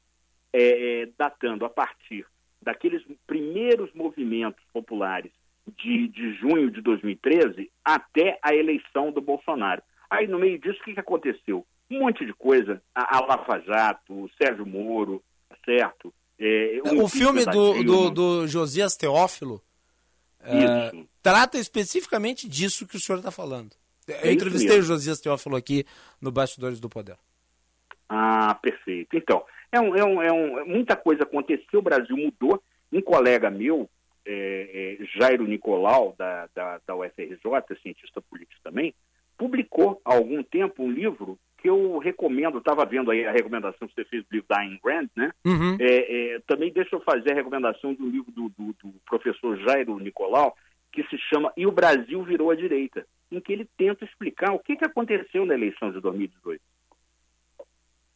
é, datando a partir daqueles primeiros movimentos populares de, de junho de 2013 até a eleição do Bolsonaro. Aí, no meio disso, o que, que aconteceu? Um monte de coisa. A, a Lava Jato, o Sérgio Moro, certo? É, o, filme do, do, do, Josias Teófilo é, trata especificamente disso que o senhor está falando. É Eu entrevistei o Josias Teófilo aqui no Bastidores do Poder. Ah, perfeito. Então, é um, é um, é um, muita coisa aconteceu, o Brasil mudou. Um colega meu, é, é, Jairo Nicolau, da, da, da UFRJ, cientista político também, publicou há algum tempo um livro eu recomendo, estava vendo aí a recomendação que você fez do livro da Ayn Rand, né? Uhum. É, é, também deixa eu fazer a recomendação do livro do, do, do, professor Jairo Nicolau, que se chama E o Brasil Virou a Direita, em que ele tenta explicar o que, que aconteceu na eleição de 2018.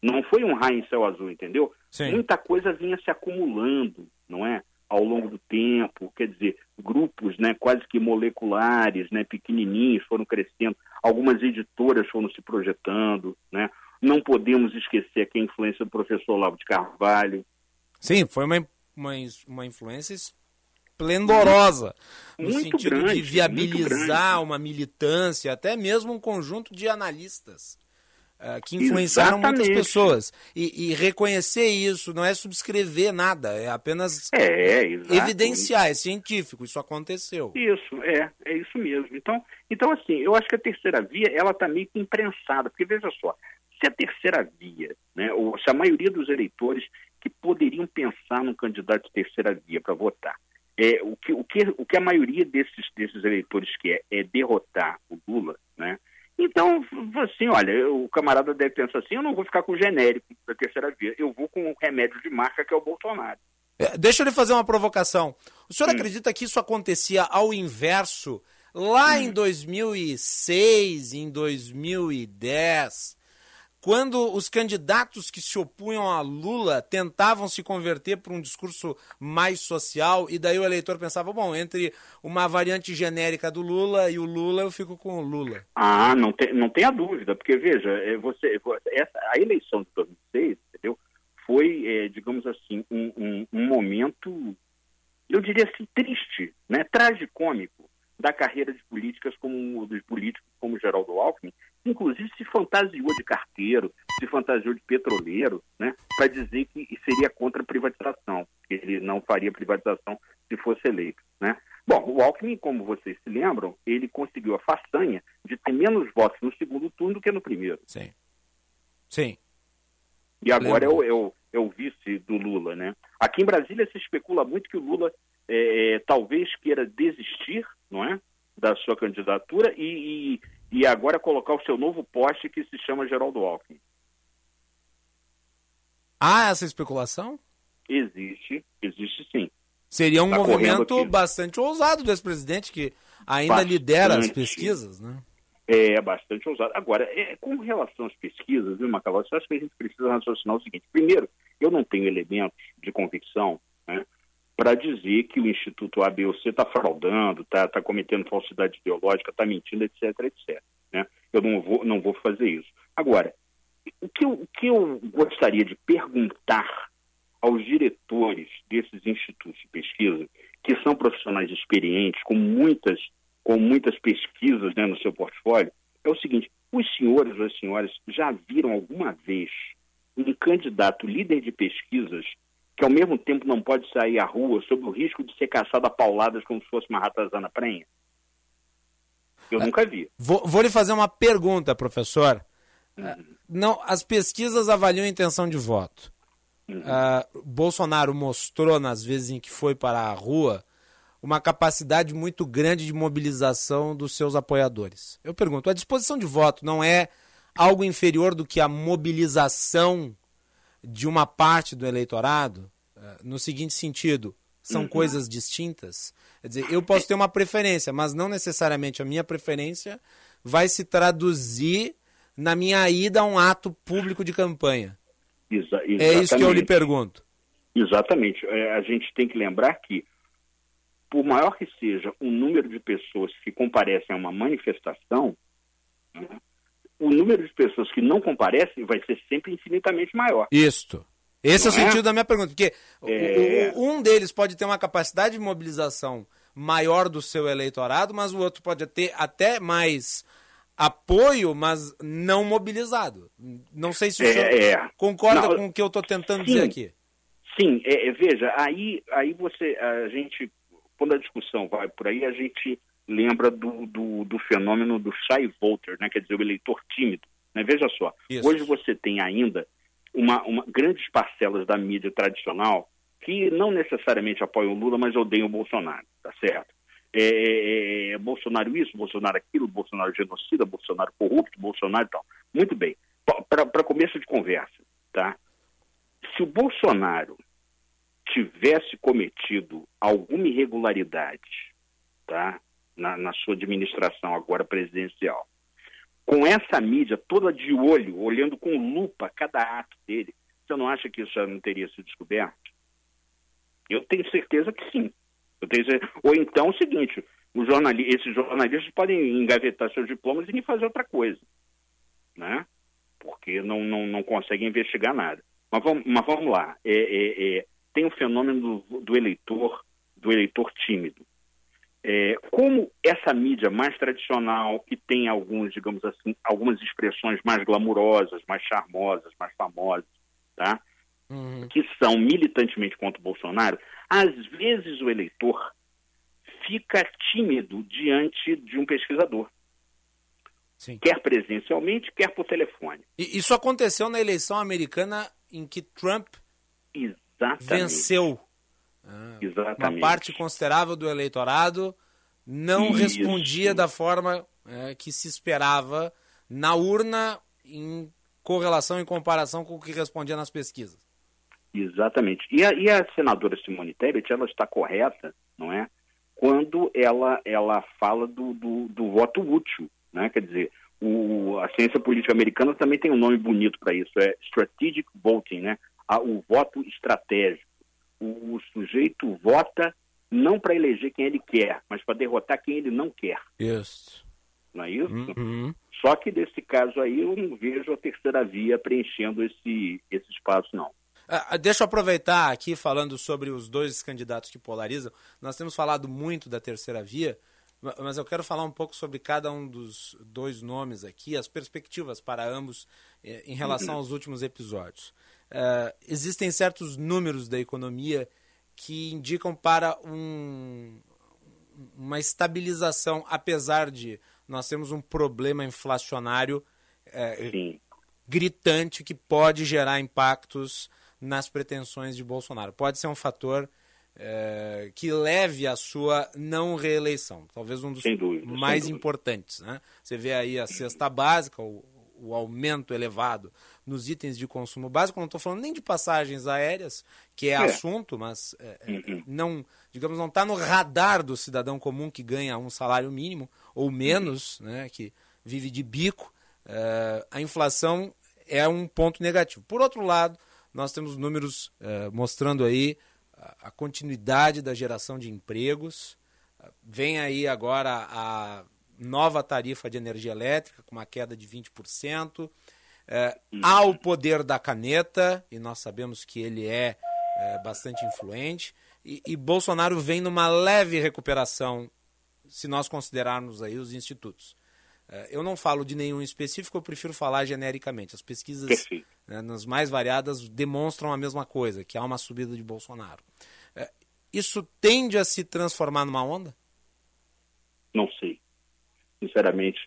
Não foi um raio em céu azul, entendeu? Sim. Muita coisa vinha se acumulando, não é? Ao longo do tempo, quer dizer, grupos né, quase que moleculares, né, pequenininhos foram crescendo, algumas editoras foram se projetando, né? Não podemos esquecer aqui a influência do professor Olavo de Carvalho. Sim, foi uma, uma, uma influência esplendorosa, no muito sentido grande, de viabilizar uma militância, até mesmo um conjunto de analistas que influenciaram Exatamente. muitas pessoas. E, e, reconhecer isso não é subscrever nada, é apenas é, evidenciar, é científico, isso aconteceu. Isso, é, é isso mesmo. Então, então assim, eu acho que a terceira via, ela está meio que imprensada, porque veja só, se a terceira via, né, ou se a maioria dos eleitores que poderiam pensar num candidato de terceira via para votar, é, o, que, o, que, o que a maioria desses, desses eleitores quer é derrotar o Lula, né, então, assim, olha, o camarada deve pensar assim, eu não vou ficar com o genérico da terceira via, eu vou com o remédio de marca que é o Bolsonaro. É, deixa eu lhe fazer uma provocação. O senhor hum. acredita que isso acontecia ao inverso lá hum. em 2006, em 2010? Quando os candidatos que se opunham a Lula tentavam se converter para um discurso mais social, e daí o eleitor pensava, bom, entre uma variante genérica do Lula e o Lula, eu fico com o Lula. Ah, não tem, não tenha dúvida, porque veja, é, você, essa, a eleição de 2006, entendeu, foi, é, digamos assim, um, um, um momento, eu diria assim, triste, né, tragicômico da carreira de políticas como dos políticos como Geraldo Alckmin, inclusive se fantasiou de carteiro, se fantasiou de petroleiro, né, para dizer que seria contra a privatização, que ele não faria privatização se fosse eleito, né? Bom, o Alckmin, como vocês se lembram, ele conseguiu a façanha de ter menos votos no segundo turno do que no primeiro. Sim. Sim. E agora é o, é, o, é o, vice do Lula, né? Aqui em Brasília se especula muito que o Lula é, é talvez queira desistir, não é? Da sua candidatura e, e e agora colocar o seu novo poste que se chama Geraldo Alckmin. Há essa especulação? Existe, existe sim. Seria um tá movimento bastante ousado do ex-presidente, que ainda bastante, lidera as pesquisas, né? É, bastante ousado. Agora, é, com relação às pesquisas, viu, Macalossi, eu acho que a gente precisa raciocinar o seguinte. Primeiro, eu não tenho elementos de convicção né, para dizer que o Instituto A, B ou C está fraudando, está tá cometendo falsidade ideológica, está mentindo, etc, etc. Né? Eu não vou, não vou fazer isso. Agora, o que, eu, o que eu gostaria de perguntar aos diretores desses institutos de pesquisa, que são profissionais experientes, com muitas, com muitas pesquisas né, no seu portfólio, é o seguinte: os senhores ou as senhoras já viram alguma vez um candidato líder de pesquisas que ao mesmo tempo não pode sair à rua sob o risco de ser caçado a pauladas como se fosse uma ratazana prenha? Eu é, nunca vi. Vou, vou, lhe fazer uma pergunta, professor. Uhum. Não, as pesquisas avaliam a intenção de voto. Uhum. Uh, Bolsonaro mostrou, nas vezes em que foi para a rua, uma capacidade muito grande de mobilização dos seus apoiadores. Eu pergunto, a disposição de voto não é algo inferior do que a mobilização de uma parte do eleitorado, eh, no seguinte sentido, são uhum. coisas distintas. Quer dizer, eu posso ter uma preferência, mas não necessariamente a minha preferência vai se traduzir na minha ida a um ato público de campanha. Exa é isso que eu lhe pergunto. Exatamente. É, a gente tem que lembrar que, por maior que seja o número de pessoas que comparecem a uma manifestação, né, o número de pessoas que não comparecem vai ser sempre infinitamente maior. Isto. Esse não é o sentido da minha pergunta, porque é... um deles pode ter uma capacidade de mobilização maior do seu eleitorado, mas o outro pode ter até mais apoio, mas não mobilizado. Não sei se o senhor é, é. concorda não, com o que eu estou tentando sim, dizer aqui. Sim, é, é, veja, aí, aí você, a gente, quando a discussão vai por aí, a gente lembra do, do, do fenômeno do shy voter, né? quer dizer, o eleitor tímido. Né? Veja só, Isso. hoje você tem ainda uma, uma, grandes parcelas da mídia tradicional que não necessariamente apoiam o Lula, mas odeiam o Bolsonaro, tá certo? É, é, é Bolsonaro isso, Bolsonaro aquilo, Bolsonaro genocida, Bolsonaro corrupto, Bolsonaro e tal. Muito bem. Para começo de conversa, tá? Se o Bolsonaro tivesse cometido alguma irregularidade, tá? Na, na sua administração agora presidencial. Com essa mídia toda de olho, olhando com lupa cada ato dele, você não acha que isso já não teria sido descoberto? Eu tenho certeza que sim. Tenho certeza... Ou então o seguinte, jornali... esses jornalistas podem engavetar seus diplomas e fazer outra coisa, né? Porque não, não, não conseguem investigar nada. Mas vamos, mas vamos lá. É, é, é... tem o fenômeno do, do eleitor, do eleitor tímido. É, como essa mídia mais tradicional, que tem alguns, digamos assim, algumas expressões mais glamurosas, mais charmosas, mais famosas, tá? Uhum. que são militantemente contra o Bolsonaro, às vezes o eleitor fica tímido diante de um pesquisador. Sim. Quer presencialmente, quer por telefone. E isso aconteceu na eleição americana em que Trump Exatamente. venceu ah, Exatamente. Uma parte considerável do eleitorado não Isso. respondia da forma é, que se esperava na urna em correlação, em comparação com o que respondia nas pesquisas. Exatamente. E a, e a senadora Simone Tebet, ela está correta, não é? Quando ela, ela fala do, do, do voto útil, né? Quer dizer, o, a ciência política americana também tem um nome bonito para isso, é strategic voting, né? o voto estratégico o sujeito vota não para eleger quem ele quer, mas para derrotar quem ele não quer. Isso. Não é isso? Uhum. Só que nesse caso aí eu não vejo a terceira via preenchendo esse, esse espaço, não. Ah, deixa eu aproveitar aqui falando sobre os dois candidatos que polarizam. Nós temos falado muito da terceira via, mas eu quero falar um pouco sobre cada um dos dois nomes aqui, as perspectivas para ambos eh, em relação uhum. aos últimos episódios. Uh, existem certos números da economia que indicam para um, uma estabilização, apesar de nós temos um problema inflacionário é, gritante que pode gerar impactos nas pretensões de Bolsonaro. Pode ser um fator é, que leve à sua não reeleição, talvez um dos dúvida, mais importantes. Né? Você vê aí a cesta básica, o, o aumento elevado nos itens de consumo básico. Não estou falando nem de passagens aéreas, que é, é. assunto, mas é, é uhum. não, digamos, não está no radar do cidadão comum que ganha um salário mínimo ou menos, uhum. né, que vive de bico. É, a inflação é um ponto negativo. Por outro lado, nós temos números é, mostrando aí a continuidade da geração de empregos. Vem aí agora a nova tarifa de energia elétrica, com uma queda de 20%. É, há o poder da caneta, e nós sabemos que ele é, é bastante influente. E, e, Bolsonaro vem numa leve recuperação, se nós considerarmos aí os institutos. É, eu não falo de nenhum específico, eu prefiro falar genericamente. As pesquisas, né, nas mais variadas, demonstram a mesma coisa, que há uma subida de Bolsonaro. É, isso tende a se transformar numa onda? Não sei. Sinceramente,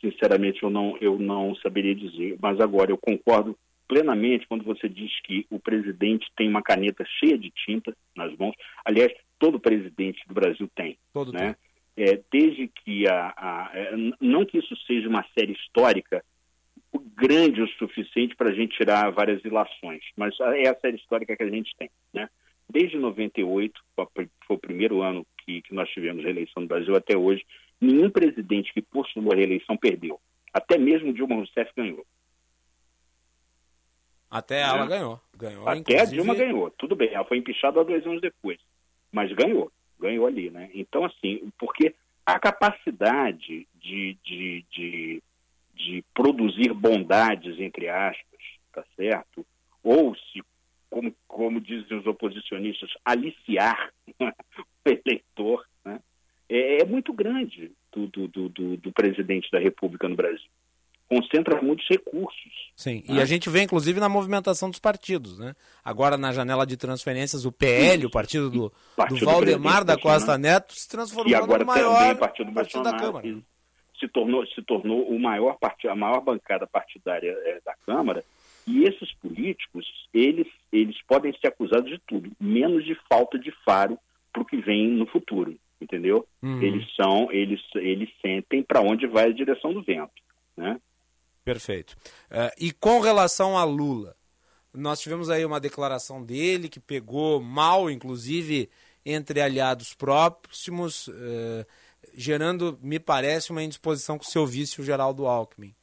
sinceramente eu não, eu não saberia dizer. Mas agora eu concordo plenamente quando você diz que o presidente tem uma caneta cheia de tinta nas mãos. Aliás, todo presidente do Brasil tem. Todo né? É, desde que a, a é, não que isso seja uma série histórica grande o suficiente para a gente tirar várias ilações, mas é a série histórica que a gente tem, né? Desde 98, foi o primeiro ano que, que nós tivemos reeleição no Brasil até hoje, nenhum presidente que postulou a reeleição perdeu. Até mesmo Dilma Rousseff ganhou. Até ela né? ganhou. ganhou Até inclusive... a Dilma ganhou. Tudo bem, ela foi empichada dois anos depois. Mas ganhou. Ganhou ali, né? Então, assim, porque a capacidade de, de, de, de produzir bondades, entre aspas, tá certo? Ou se, como, como dizem os oposicionistas, aliciar o eleitor? É, é muito grande do, do, do, do presidente da República no Brasil concentra muitos recursos. Sim, né? e a gente vê inclusive na movimentação dos partidos, né? Agora na janela de transferências, o PL, o partido do, partido do Valdemar da Costa Neto, se transformou e agora no maior partido, partido da Câmara. Se tornou, se tornou o maior partido, a maior bancada partidária é, da Câmara. E esses políticos, eles, eles podem ser acusados de tudo, menos de falta de faro para o que vem no futuro, entendeu? Uhum. Eles são, eles, eles sentem para onde vai a direção do vento, né? Perfeito. Uh, e com relação a Lula, nós tivemos aí uma declaração dele que pegou mal, inclusive, entre aliados próximos, uh, gerando, me parece, uma indisposição com o seu vice, o Geraldo Alckmin.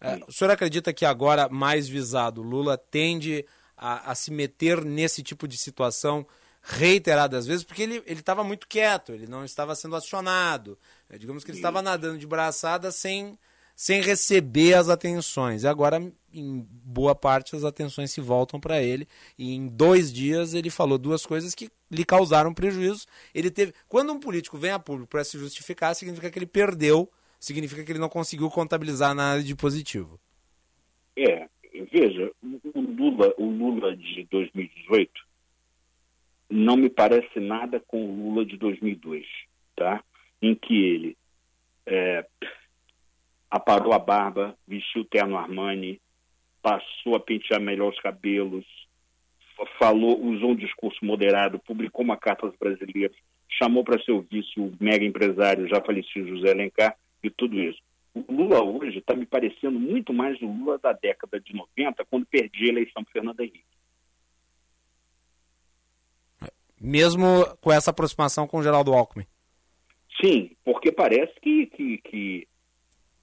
Uh, o senhor acredita que agora, mais visado, Lula tende a, a se meter nesse tipo de situação reiteradas vezes, porque ele estava muito quieto, ele não estava sendo acionado. Digamos que ele estava nadando de braçada sem sem receber as atenções. E agora, em boa parte, as atenções se voltam para ele. E em dois dias ele falou duas coisas que lhe causaram prejuízo. Ele teve. Quando um político vem a público para se justificar, significa que ele perdeu, significa que ele não conseguiu contabilizar nada de positivo. É, veja, o Lula, o Lula de 2018 não me parece nada com o Lula de 2002, tá? Em que ele é, aparou a barba, vestiu o terno Armani, passou a pentear melhor os cabelos, falou, usou um discurso moderado, publicou uma carta aos brasileiros, chamou para seu vice o mega empresário já falecido José Alencar e tudo isso. O Lula hoje está me parecendo muito mais o Lula da década de 90, quando perdi a eleição para Fernando Henrique. Mesmo com essa aproximação com o Geraldo Alckmin? Sim, porque parece que, que, que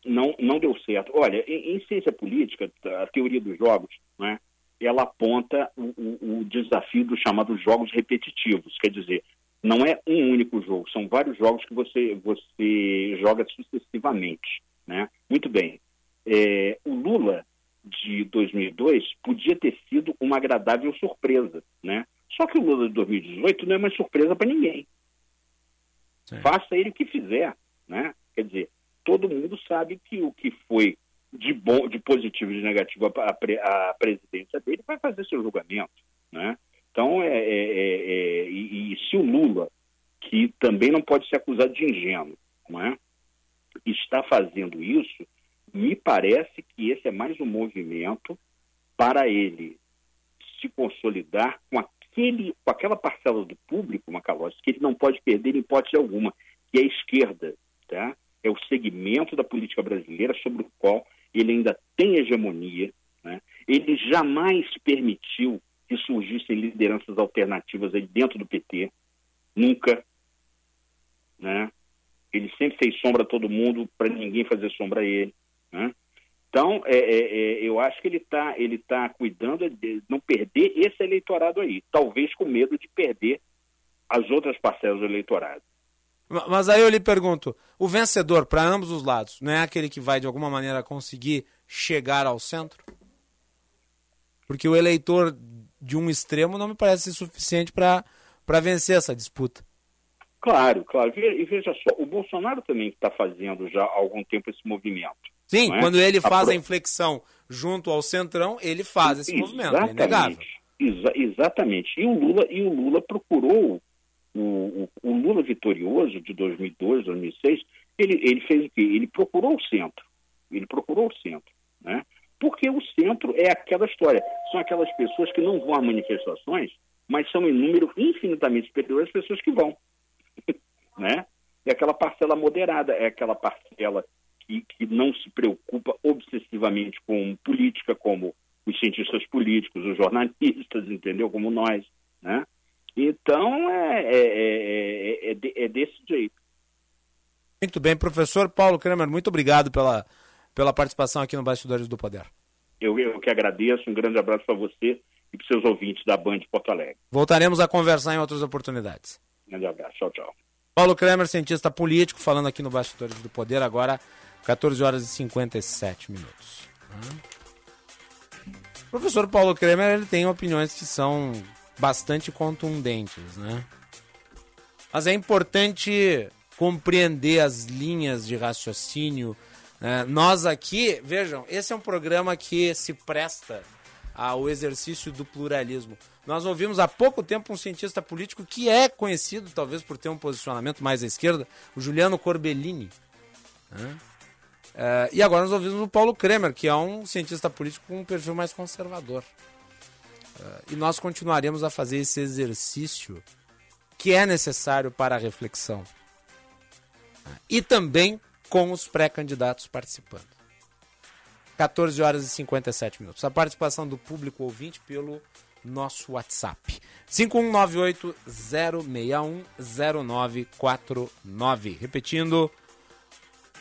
não, não deu certo. Olha, em, em, ciência política, a teoria dos jogos, né, ela aponta o, o, o desafio dos chamados jogos repetitivos, quer dizer, não é um único jogo, são vários jogos que você, você joga sucessivamente. Né? Muito bem. É, o Lula de 2002 podia ter sido uma agradável surpresa, né? Só que o Lula de 2018 não é mais surpresa para ninguém. Sim. Faça ele o que fizer, né? Quer dizer, todo mundo sabe que o que foi de bom, de positivo e de negativo a, a, a, presidência dele vai fazer seu julgamento, né? Então, é, é, é, é e, e, se o Lula, que também não pode ser acusado de ingênuo, não é? está fazendo isso, me parece que esse é mais um movimento para ele se consolidar com aquele, com aquela parcela do público, Macalossi, que ele não pode perder em hipótese alguma, que é a esquerda, tá? é o segmento da política brasileira sobre o qual ele ainda tem hegemonia. Né? Ele jamais permitiu que surgissem lideranças alternativas aí dentro do PT. Nunca. Né? Ele sempre fez sombra a todo mundo para ninguém fazer sombra a ele. Né? Então, é, é, é, eu acho que ele está ele tá cuidando de não perder esse eleitorado aí, talvez com medo de perder as outras parcelas do eleitorado. Mas aí eu lhe pergunto, o vencedor para ambos os lados não é aquele que vai de alguma maneira conseguir chegar ao centro? Porque o eleitor de um extremo não me parece suficiente para vencer essa disputa. Claro, claro. E veja só, o Bolsonaro também está fazendo já há algum tempo esse movimento. Sim, é? quando ele faz a, a, inflexão junto ao centrão, ele faz esse movimento, é inegável. Exa exatamente. E o Lula, e o Lula procurou o, o, o, Lula vitorioso de 2002, 2006, ele, ele fez o quê? Ele procurou o centro. Ele procurou o centro, né? Porque o centro é aquela história. São aquelas pessoas que não vão a manifestações, mas são em número infinitamente superior às pessoas que vão. né? É aquela parcela moderada, é aquela parcela que, que não se preocupa obsessivamente com política, como os cientistas políticos, os jornalistas, entendeu? Como nós, né? Então, é, é, é, é, desse jeito. Muito bem, professor Paulo Kramer, muito obrigado pela, pela participação aqui no Bastidores do Poder. Eu, eu que agradeço, um grande abraço para você e para seus ouvintes da Band Porto Alegre. Voltaremos a conversar em outras oportunidades. Grande abraço, tchau, tchau. Paulo Kramer, cientista político, falando aqui no Bastidores do Poder, agora 14 horas e 57 minutos. O professor Paulo Kramer ele tem opiniões que são bastante contundentes, né? Mas é importante compreender as linhas de raciocínio. Né? Nós aqui, vejam, esse é um programa que se presta ao exercício do pluralismo. Nós ouvimos há pouco tempo um cientista político que é conhecido, talvez por ter um posicionamento mais à esquerda, o Juliano Corbellini. Né? É, e agora nós ouvimos o Paulo Kremer, que é um cientista político com um perfil mais conservador. É, e nós continuaremos a fazer esse exercício que é necessário para a reflexão. É, e também com os pré-candidatos participando. 14 horas e 57 minutos. A participação do público ouvinte pelo nosso WhatsApp. 5198-061-0949. Repetindo,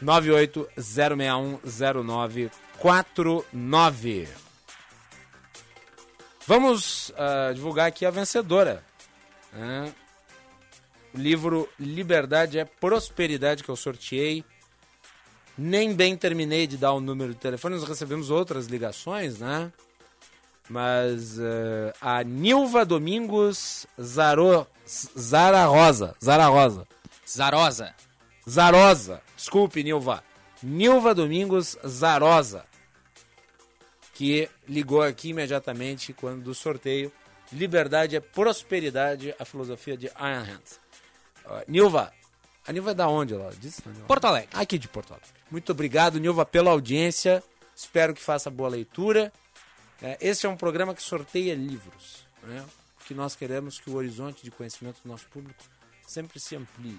980610949. Vamos uh, divulgar aqui a vencedora. Né? O livro Liberdade é Prosperidade que eu sorteei. Nem bem terminei de dar o número de telefone, nós recebemos outras ligações, né? Mas uh, a Nilva Domingos Zaro, Zara Rosa. Zara Rosa. Zarosa. Zarosa. Desculpe, Nilva. Nilva Domingos Zarosa. Que ligou aqui imediatamente quando do sorteio. Liberdade é prosperidade, a filosofia de Iron Hands. Uh, Nilva, a Nilva é da onde? Ela disse? Porto Alegre. Aqui de Porto Alegre. Muito obrigado, Nilva, pela audiência. Espero que faça boa leitura. É, esse é um programa que sorteia livros. Né? Que nós queremos que o horizonte de conhecimento do nosso público sempre se amplie.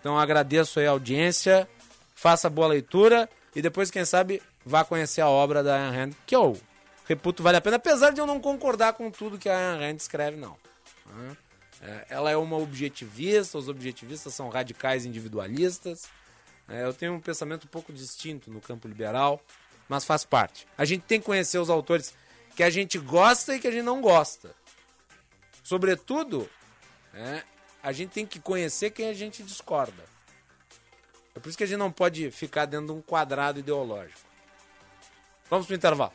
Então agradeço aí a audiência, faça boa leitura e depois, quem sabe, vá conhecer a obra da Ayn Rand, que eu reputo vale a pena, apesar de eu não concordar com tudo que a Ayn Rand escreve, não. É, ela é uma objetivista, os objetivistas são radicais individualistas. É, eu tenho um pensamento um pouco distinto no campo liberal, mas faz parte. A gente tem que conhecer os autores que a gente gosta e que a gente não gosta. Sobretudo, é, a gente tem que conhecer quem a gente discorda. É por isso que a gente não pode ficar dentro de um quadrado ideológico. Vamos para o intervalo.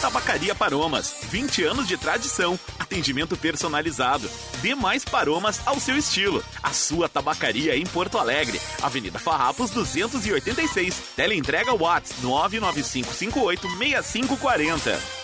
Tabacaria Paromas, 20 anos de tradição, atendimento personalizado. Dê mais paromas ao seu estilo. A sua tabacaria em Porto Alegre, Avenida Farrapos 286. Teleentrega Watts 995586540.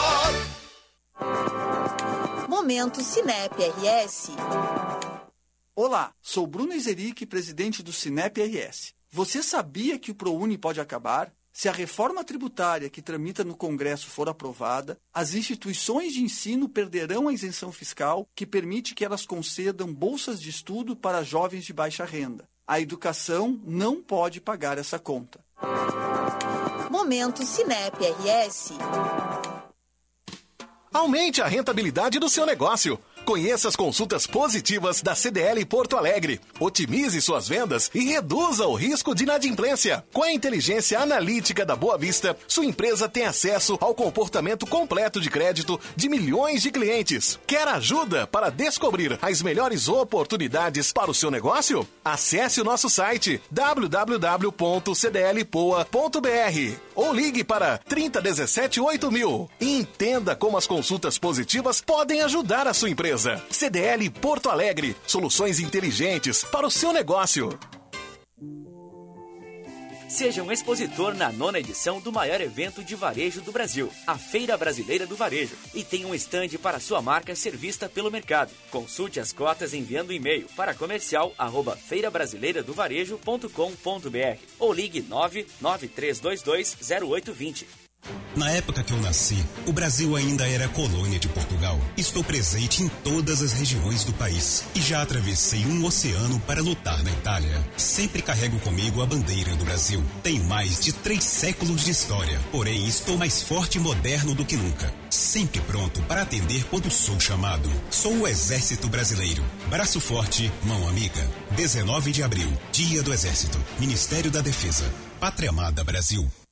Momento Cinep RS. Olá, sou Bruno Izeric, presidente do Cinep RS. Você sabia que o ProUni pode acabar? Se a reforma tributária que tramita no Congresso for aprovada, as instituições de ensino perderão a isenção fiscal que permite que elas concedam bolsas de estudo para jovens de baixa renda. A educação não pode pagar essa conta. Momento Cinep RS. Aumente a rentabilidade do seu negócio. Conheça as consultas positivas da CDL Porto Alegre. Otimize suas vendas e reduza o risco de inadimplência. Com a inteligência analítica da Boa Vista, sua empresa tem acesso ao comportamento completo de crédito de milhões de clientes. Quer ajuda para descobrir as melhores oportunidades para o seu negócio? Acesse o nosso site www.cdlpoa.br ou ligue para 3017 8000 e entenda como as consultas positivas podem ajudar a sua empresa. CDL Porto Alegre. Soluções inteligentes para o seu negócio. Seja um expositor na nona edição do maior evento de varejo do Brasil, a Feira Brasileira do Varejo, e tenha um estande para sua marca ser vista pelo mercado. Consulte as cotas enviando e-mail para comercial@feirabrasileiradovarejo.com.br ou ligue 99322 0820. Na época que eu nasci, o Brasil ainda era colônia de Portugal. Estou presente em todas as regiões do país e já atravessei um oceano para lutar na Itália. Sempre carrego comigo a bandeira do Brasil. Tenho mais de três séculos de história, porém estou mais forte e moderno do que nunca. Sempre pronto para atender quando sou chamado. Sou o Exército Brasileiro. Braço forte, mão amiga. 19 de abril, Dia do Exército. Ministério da Defesa. Pátria Amada Brasil.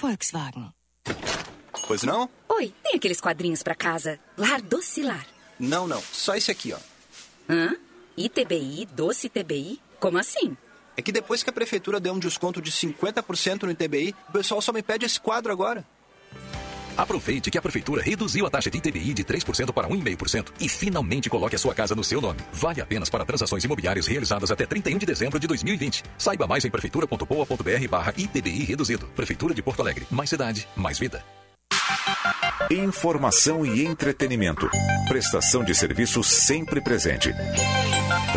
Volkswagen. Pois não? Oi, tem aqueles quadrinhos pra casa? Lar Docilar. Não, não. Só esse aqui, ó. Hã? ITBI, Doce TBI? Como assim? É que depois que a prefeitura deu um desconto de 50% no ITBI, o pessoal só me pede esse quadro agora. Aproveite que a Prefeitura reduziu a taxa de ITBI de 3% para 1,5% e finalmente coloque a sua casa no seu nome. Vale apenas para transações imobiliárias realizadas até 31 de dezembro de 2020. Saiba mais em prefeitura.poa.br barra ITBI reduzido. Prefeitura de Porto Alegre. Mais cidade, mais vida. Informação e entretenimento. Prestação de serviço sempre presente.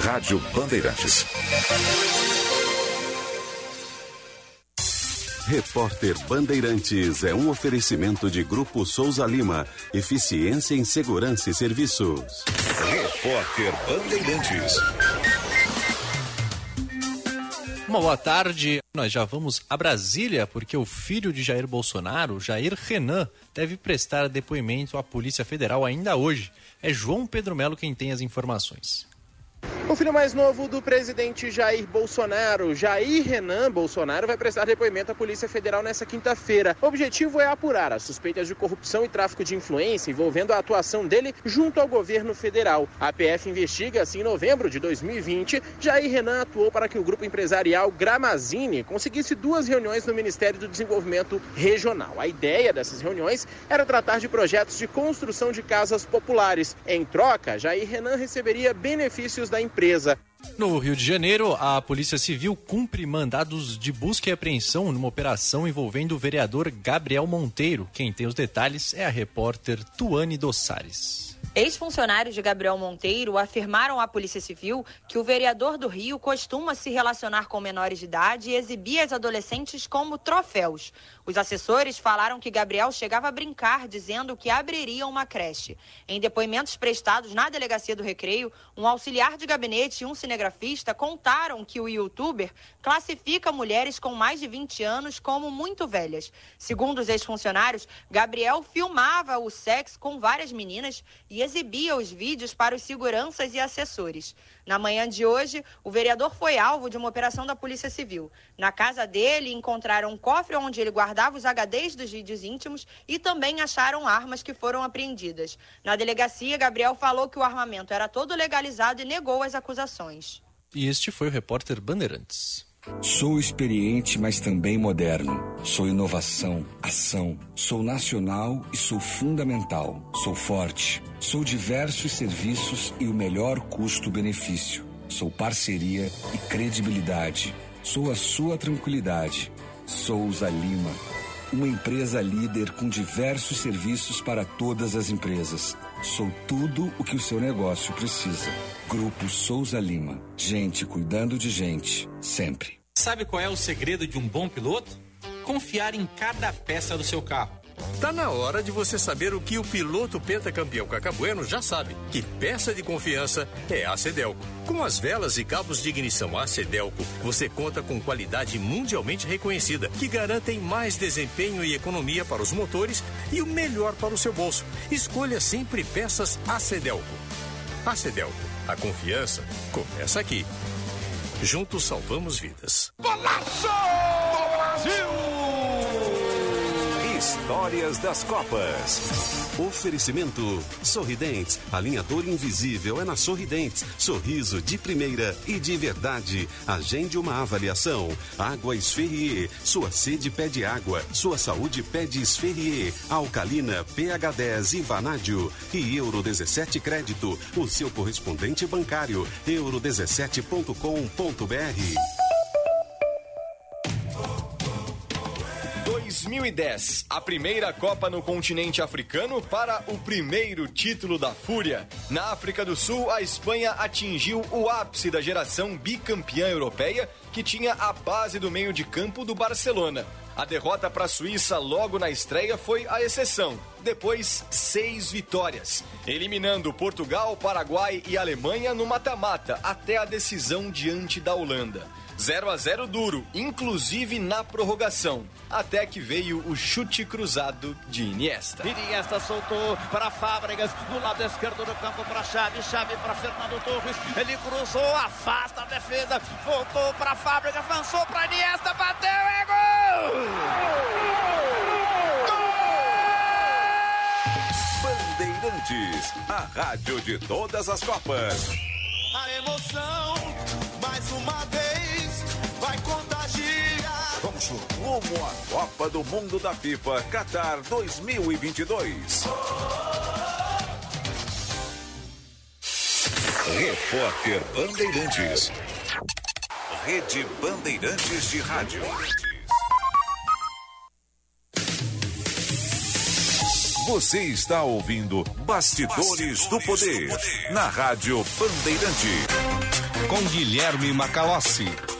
Rádio Bandeirantes. Repórter Bandeirantes é um oferecimento de Grupo Souza Lima. Eficiência em Segurança e Serviços. Repórter Bandeirantes. Uma boa tarde. Nós já vamos a Brasília porque o filho de Jair Bolsonaro, Jair Renan, deve prestar depoimento à Polícia Federal ainda hoje. É João Pedro Melo quem tem as informações. O filho mais novo do presidente Jair Bolsonaro, Jair Renan Bolsonaro, vai prestar depoimento à Polícia Federal nesta quinta-feira. O objetivo é apurar as suspeitas de corrupção e tráfico de influência envolvendo a atuação dele junto ao governo federal. A PF investiga se em novembro de 2020, Jair Renan atuou para que o grupo empresarial Gramazine conseguisse duas reuniões no Ministério do Desenvolvimento Regional. A ideia dessas reuniões era tratar de projetos de construção de casas populares. Em troca, Jair Renan receberia benefícios da empresa. No Rio de Janeiro, a Polícia Civil cumpre mandados de busca e apreensão numa operação envolvendo o vereador Gabriel Monteiro. Quem tem os detalhes é a repórter Tuane Dossares. Ex-funcionários de Gabriel Monteiro afirmaram à Polícia Civil que o vereador do Rio costuma se relacionar com menores de idade e exibir as adolescentes como troféus. Os assessores falaram que Gabriel chegava a brincar, dizendo que abriria uma creche. Em depoimentos prestados na Delegacia do Recreio, um auxiliar de gabinete e um cinegrafista contaram que o youtuber classifica mulheres com mais de 20 anos como muito velhas. Segundo os ex-funcionários, Gabriel filmava o sexo com várias meninas e exibia os vídeos para os seguranças e assessores. Na manhã de hoje, o vereador foi alvo de uma operação da Polícia Civil. Na casa dele, encontraram um cofre onde ele guardava os HDs dos vídeos íntimos e também acharam armas que foram apreendidas. Na delegacia, Gabriel falou que o armamento era todo legalizado e negou as acusações. E este foi o repórter Bandeirantes. Sou experiente, mas também moderno. Sou inovação, ação. Sou nacional e sou fundamental. Sou forte. Sou diversos serviços e o melhor custo-benefício. Sou parceria e credibilidade. Sou a sua tranquilidade. Souza Lima. Uma empresa líder com diversos serviços para todas as empresas. Sou tudo o que o seu negócio precisa. Grupo Souza Lima. Gente cuidando de gente, sempre. Sabe qual é o segredo de um bom piloto? Confiar em cada peça do seu carro. Tá na hora de você saber o que o piloto pentacampeão Cacabueno já sabe: que peça de confiança é a Cedelco. Com as velas e cabos de ignição a Cedelco, você conta com qualidade mundialmente reconhecida, que garantem mais desempenho e economia para os motores e o melhor para o seu bolso. Escolha sempre peças a Cedelco. A Cedelco, a confiança começa aqui. Juntos salvamos vidas. Golaço Brasil! Histórias das Copas. Oferecimento Sorridentes. Alinhador invisível é na Sorridentes. Sorriso de primeira e de verdade. Agende uma avaliação. Água Esferrier. Sua sede pede água. Sua saúde pede Esferrier. Alcalina, pH 10 e Vanádio. E Euro 17 Crédito. O seu correspondente bancário. euro17.com.br. 2010, a primeira Copa no continente africano para o primeiro título da Fúria. Na África do Sul, a Espanha atingiu o ápice da geração bicampeã europeia, que tinha a base do meio de campo do Barcelona. A derrota para a Suíça logo na estreia foi a exceção. Depois, seis vitórias, eliminando Portugal, Paraguai e Alemanha no mata-mata até a decisão diante da Holanda. 0 a 0 duro, inclusive na prorrogação, até que veio o chute cruzado de Iniesta. Iniesta soltou para Fábregas, no lado esquerdo do campo para Xavi, Xavi para Fernando Torres, ele cruzou, afasta a defesa, voltou para Fábregas, avançou para Iniesta, bateu, é gol! Bandeirantes, a rádio de todas as Copas. A emoção, mais uma vez, Vamos rumo à Copa do Mundo da FIFA Qatar 2022. Repórter Bandeirantes. Rede Bandeirantes de Rádio. Você está ouvindo Bastidores, do, Poder, na Rádio Bandeirante. Com Guilherme Macalossi.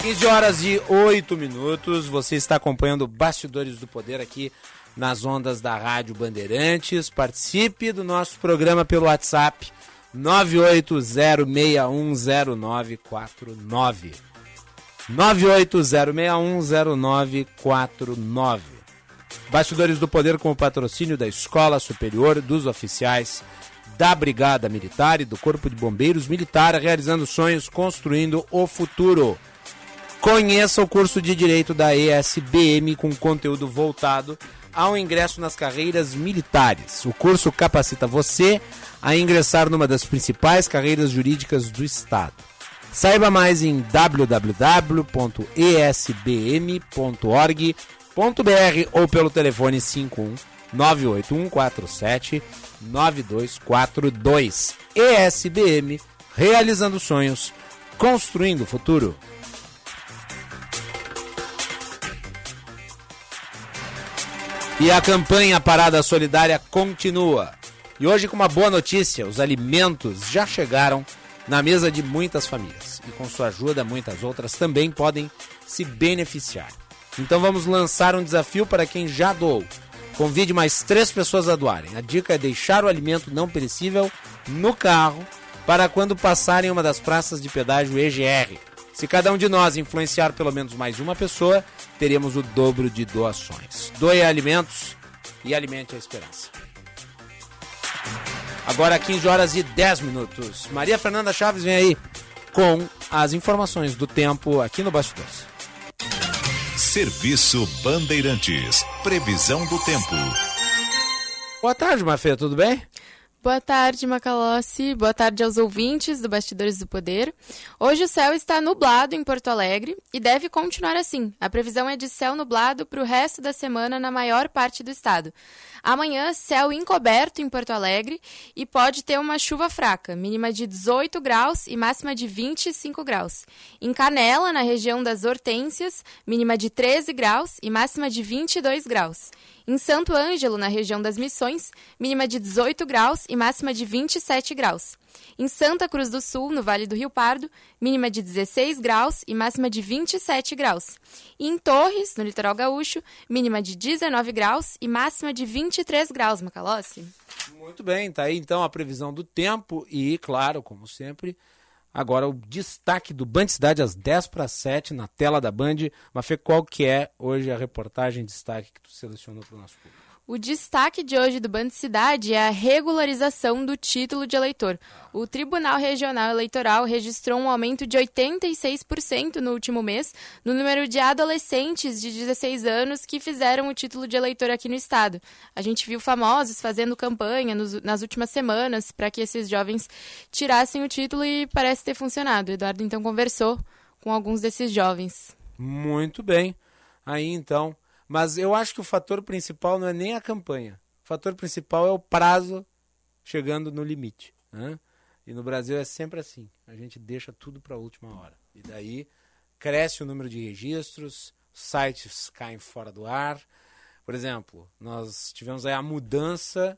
Quinze horas e oito minutos. Você está acompanhando Bastidores do Poder aqui nas ondas da Rádio Bandeirantes. Participe do nosso programa pelo WhatsApp 980610949. 980610949. Bastidores do Poder com o patrocínio da Escola Superior dos Oficiais da Brigada Militar e do Corpo de Bombeiros Militar, realizando sonhos, construindo o futuro. Conheça o curso de Direito da ESBM com conteúdo voltado ao ingresso nas carreiras militares. O curso capacita você a ingressar numa das principais carreiras jurídicas do Estado. Saiba mais em www.esbm.org.br ou pelo telefone 51 98147 9242. ESBM, realizando sonhos, construindo o futuro. E a campanha Parada Solidária continua. E hoje com uma boa notícia, os alimentos já chegaram na mesa de muitas famílias. E com sua ajuda, muitas outras também podem se beneficiar. Então vamos lançar um desafio para quem já doou. Convide mais três pessoas a doarem. A dica é deixar o alimento não perecível no carro para quando passarem uma das praças de pedágio EGR. Se cada um de nós influenciar pelo menos mais uma pessoa, teremos o dobro de doações. Doe alimentos e alimente a esperança. Agora 15 horas e 10 minutos. Maria Fernanda Chaves vem aí com as informações do tempo aqui no Bastidores. Serviço Bandeirantes. Previsão do tempo. Boa tarde, Mafê, tudo bem? Boa tarde, Macalossi. Boa tarde aos ouvintes do Bastidores do Poder. Hoje o céu está nublado em Porto Alegre e deve continuar assim. A previsão é de céu nublado para o resto da semana na maior parte do estado. Amanhã, céu encoberto em Porto Alegre e pode ter uma chuva fraca, mínima de 18 graus e máxima de 25 graus. Em Canela, na região das Hortênsias, mínima de 13 graus e máxima de 22 graus. Em Santo Ângelo, na região das Missões, mínima de 18 graus e máxima de 27 graus. Em Santa Cruz do Sul, no Vale do Rio Pardo, mínima de 16 graus e máxima de 27 graus. E em Torres, no litoral gaúcho, mínima de 19 graus e máxima de 23 graus, Macalossi. Muito bem, tá aí então a previsão do tempo e, claro, como sempre, agora o destaque do Band Cidade às 10 para 7 na tela da Band. Mafê, qual que é hoje a reportagem destaque que tu selecionou para o nosso público? O destaque de hoje do Band Cidade é a regularização do título de eleitor. O Tribunal Regional Eleitoral registrou um aumento de 86% no último mês no número de adolescentes de 16 anos que fizeram o título de eleitor aqui no estado. A gente viu famosos fazendo campanha nos, nas últimas semanas para que esses jovens tirassem o título e parece ter funcionado. O Eduardo então conversou com alguns desses jovens. Muito bem. Aí então, mas eu acho que o fator principal não é nem a campanha. O fator principal é o prazo chegando no limite. Né? E no Brasil é sempre assim. A gente deixa tudo para a última hora. E daí cresce o número de registros, sites caem fora do ar. Por exemplo, nós tivemos aí a mudança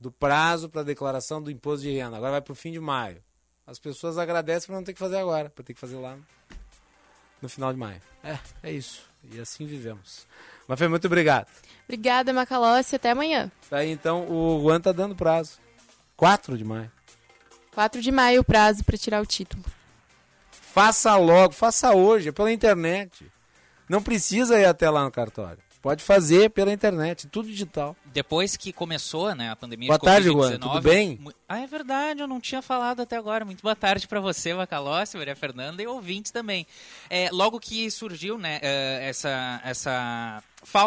do prazo para a declaração do imposto de renda. Agora vai para o fim de maio. As pessoas agradecem para não ter que fazer agora, para ter que fazer lá no final de maio. É, é isso. E assim vivemos. Mafê, muito obrigado. Obrigada, Macalossi. Até amanhã. Tá aí, então, o Juan tá dando prazo. 4 de maio. 4 de maio o prazo para tirar o título. Faça logo, faça hoje, é pela internet. Não precisa ir até lá no cartório. Pode fazer pela internet, tudo digital. Depois que começou né, a pandemia boa de tarde, Covid-19... Juan, tudo bem? Ah, é verdade, eu não tinha falado até agora. Muito boa tarde para você, Macalossi, Maria Fernanda e ouvintes também. É, logo que surgiu né, eh, essa, essa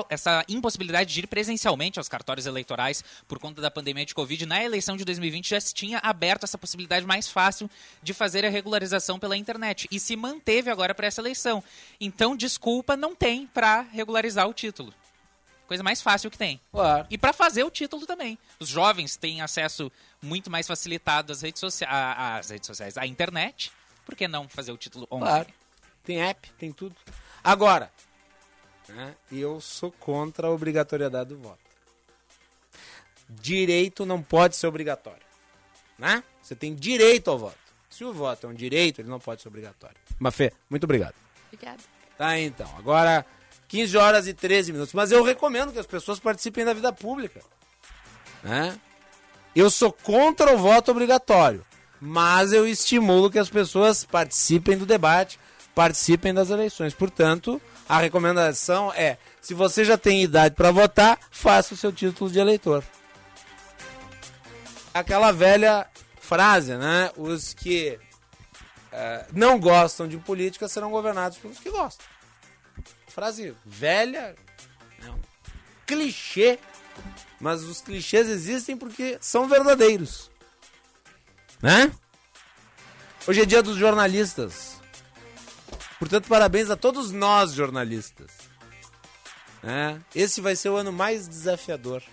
essa impossibilidade de ir presencialmente aos cartórios eleitorais por conta da pandemia de Covid, na eleição de 2020 já se tinha aberto essa possibilidade mais fácil de fazer a regularização pela internet e se manteve agora para essa eleição. Então, desculpa, não tem para regularizar o título. Coisa mais fácil que tem. Claro. E para fazer o título também. Os jovens têm acesso muito mais facilitado às redes, socia às redes sociais, à internet. Por que não fazer o título online? Claro. Tem app, tem tudo. Agora, né, eu sou contra a obrigatoriedade do voto. Direito não pode ser obrigatório. Né? Você tem direito ao voto. Se o voto é um direito, ele não pode ser obrigatório. Mafê, muito obrigado. Obrigada. Tá, então. Agora, 15 horas e 13 minutos. Mas eu recomendo que as pessoas participem da vida pública. Né? Eu sou contra o voto obrigatório. Mas eu estimulo que as pessoas participem do debate, participem das eleições. Portanto, a recomendação é: se você já tem idade para votar, faça o seu título de eleitor. Aquela velha frase, né? Os que uh, não gostam de política serão governados pelos que gostam. Frase velha, é um clichê, mas os clichês existem porque são verdadeiros. Né? Hoje é dia dos jornalistas. Portanto, parabéns a todos nós, jornalistas. É, esse vai ser o ano mais desafiador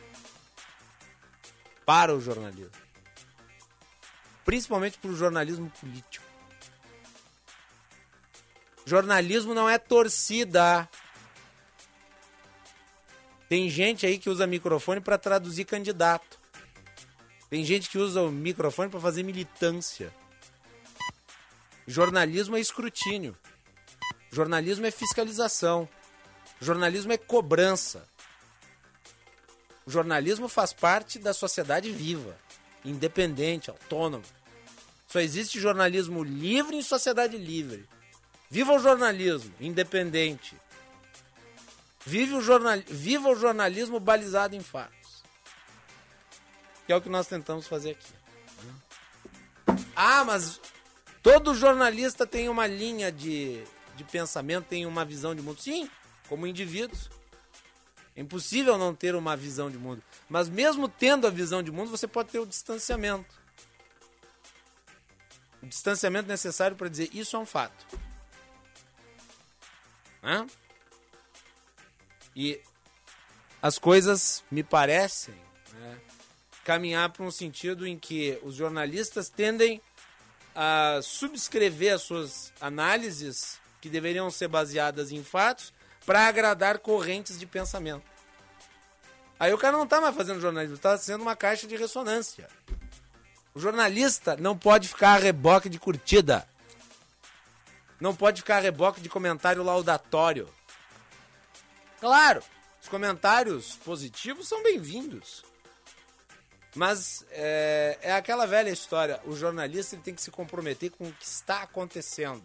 para o jornalismo. Principalmente para o jornalismo político. Jornalismo não é torcida. Tem gente aí que usa microfone para traduzir candidato. Tem gente que usa o microfone para fazer militância. Jornalismo é escrutínio. Jornalismo é fiscalização. Jornalismo é cobrança. O jornalismo faz parte da sociedade viva, independente, autônomo. Só existe jornalismo livre em sociedade livre. Viva o jornalismo independente. Vive o jornal... Viva o jornalismo balizado em fatos. Que é o que nós tentamos fazer aqui. Ah, mas todo jornalista tem uma linha de, de pensamento, tem uma visão de mundo. Sim, como indivíduos. É impossível não ter uma visão de mundo. Mas mesmo tendo a visão de mundo, você pode ter o distanciamento. O distanciamento necessário para dizer isso é um fato. Né? E as coisas me parecem né, caminhar para um sentido em que os jornalistas tendem a subscrever as suas análises que deveriam ser baseadas em fatos para agradar correntes de pensamento. Aí o cara não está mais fazendo jornalismo, está sendo uma caixa de ressonância. O jornalista não pode ficar a reboque de curtida. Não pode ficar a reboque de comentário laudatório. Claro, os comentários positivos são bem-vindos. Mas é, é, aquela velha história: o jornalista tem que se comprometer com o que está acontecendo,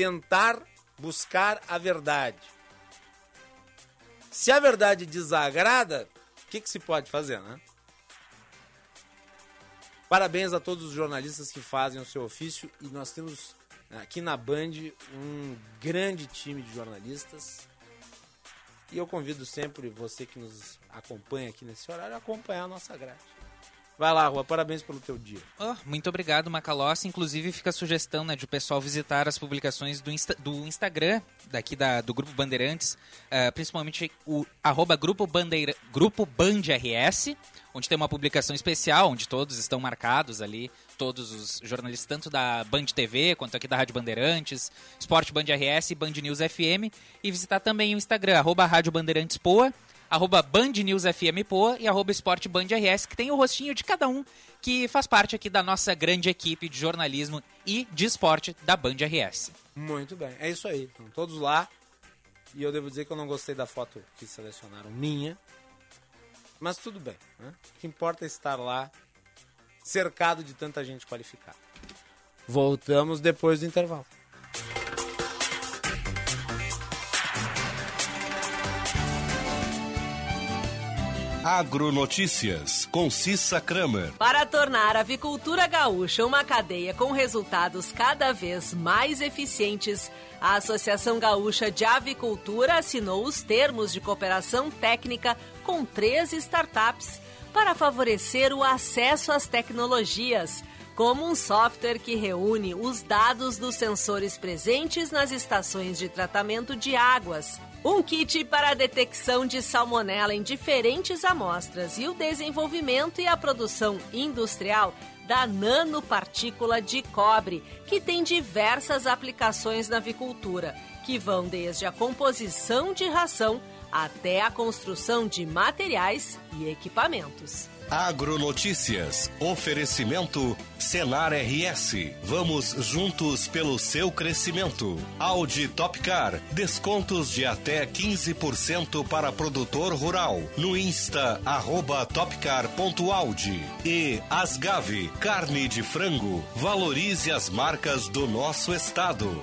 tentar buscar a verdade. Se a verdade desagrada, o que, que se pode fazer, né? Parabéns a todos os jornalistas que fazem o seu ofício e nós temos aqui na Band um grande time de jornalistas. E eu convido sempre você que nos acompanha aqui nesse horário a acompanhar a nossa grade. Vai lá, Rua, parabéns pelo teu dia. Oh, muito obrigado, Macalossi. Inclusive, fica a sugestão né, de o pessoal visitar as publicações do, Insta, do Instagram, daqui da, do Grupo Bandeirantes, uh, principalmente o arroba Grupo, Bandeira, Grupo Band RS, onde tem uma publicação especial, onde todos estão marcados ali, todos os jornalistas, tanto da Band TV quanto aqui da Rádio Bandeirantes, Esporte Band RS e Band News FM, e visitar também o Instagram, arroba Rádio Bandeirantes Poa, arroba Band News FM Poa e arroba Esporte Band RS, que tem o rostinho de cada um que faz parte aqui da nossa grande equipe de jornalismo e de esporte da Band RS. Muito bem, é isso aí. Estão todos lá. E eu devo dizer que eu não gostei da foto que selecionaram minha. Mas tudo bem. Né? O que importa é estar lá, cercado de tanta gente qualificada. Voltamos depois do intervalo. Agronotícias, com Cissa Kramer. Para tornar a avicultura gaúcha uma cadeia com resultados cada vez mais eficientes, a Associação Gaúcha de Avicultura assinou os termos de cooperação técnica com três startups para favorecer o acesso às tecnologias, como um software que reúne os dados dos sensores presentes nas estações de tratamento de águas um kit para a detecção de salmonela em diferentes amostras e o desenvolvimento e a produção industrial da nanopartícula de cobre, que tem diversas aplicações na avicultura, que vão desde a composição de ração até a construção de materiais e equipamentos. Agronotícias. Oferecimento Senar RS. Vamos juntos pelo seu crescimento. Audi Topcar. Descontos de até 15% para produtor rural. No Insta, arroba topcar.audi. E Asgave. Carne de frango. Valorize as marcas do nosso estado.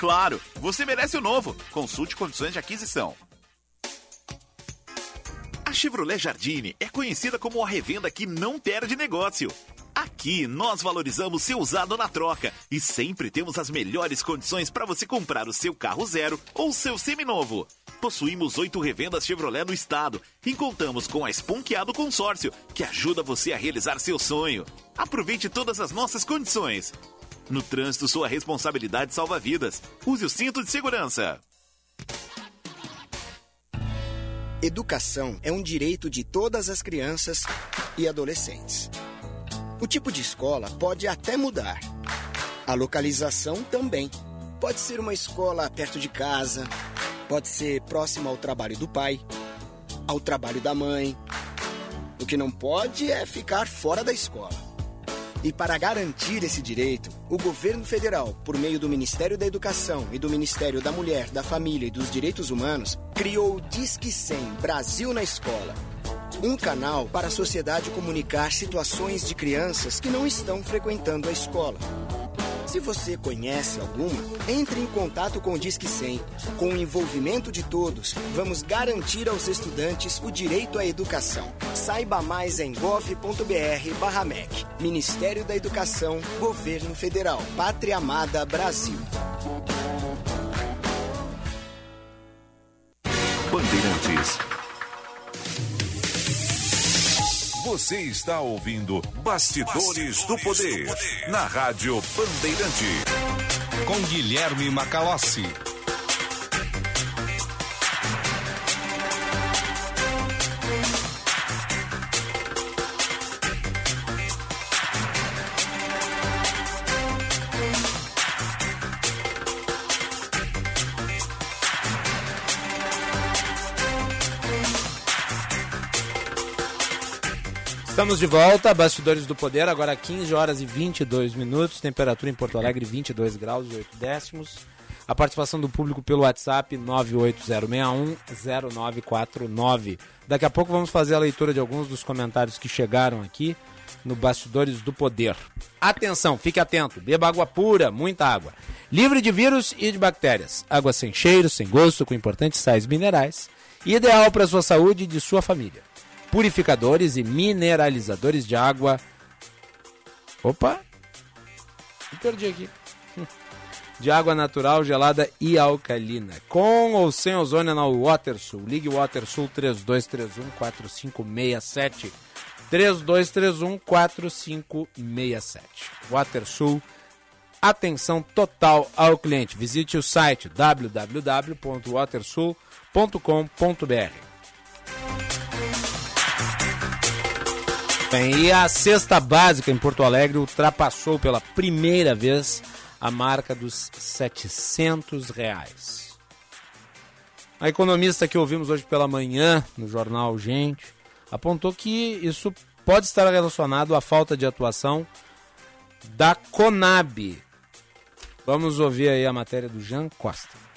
Claro, você merece o novo. Consulte condições de aquisição. A Chevrolet Jardine é conhecida como a revenda que não perde negócio. Aqui nós valorizamos seu usado na troca e sempre temos as melhores condições para você comprar o seu carro zero ou seu seminovo. Possuímos oito revendas Chevrolet no estado e contamos com a Esponqueado Consórcio, que ajuda você a realizar seu sonho. Aproveite todas as nossas condições. No trânsito, sua responsabilidade salva vidas. Use o cinto de segurança. Educação é um direito de todas as crianças e adolescentes. O tipo de escola pode até mudar. A localização também. Pode ser uma escola perto de casa, pode ser próxima ao trabalho do pai, ao trabalho da mãe. O que não pode é ficar fora da escola. E para garantir esse direito, o governo federal, por meio do Ministério da Educação e do Ministério da Mulher, da Família e dos Direitos Humanos, criou o Disque 100 Brasil na Escola. Um canal para a sociedade comunicar situações de crianças que não estão frequentando a escola. Se você conhece alguma, entre em contato com o Disque 100. Com o envolvimento de todos, vamos garantir aos estudantes o direito à educação. Saiba mais em gov.br/mec. Ministério da Educação, Governo Federal, Pátria Amada Brasil. Bandeirantes. Você está ouvindo Bastidores, do, Poder, na Rádio Bandeirante. Com Guilherme Macalossi. Estamos de volta, Bastidores do Poder, agora 15 horas e 22 minutos, temperatura em Porto Alegre 22 graus e 8 décimos. A participação do público pelo WhatsApp 980610949. Daqui a pouco vamos fazer a leitura de alguns dos comentários que chegaram aqui no Bastidores do Poder. Atenção, fique atento, beba água pura, muita água. Livre de vírus e de bactérias. Água sem cheiro, sem gosto, com importantes sais minerais. Ideal para sua saúde e de sua família purificadores e mineralizadores de água. Opa! Me perdi aqui. De água natural, gelada e alcalina. Com ou sem ozônio na WaterSul. Ligue WaterSul 3231 4567. 3231 4567. WaterSul. Atenção total ao cliente. Visite o site www.watersul.com.br. E a cesta básica em Porto Alegre ultrapassou pela primeira vez a marca dos 700 reais. A economista que ouvimos hoje pela manhã no jornal Gente apontou que isso pode estar relacionado à falta de atuação da Conab. Vamos ouvir aí a matéria do Jean Costa.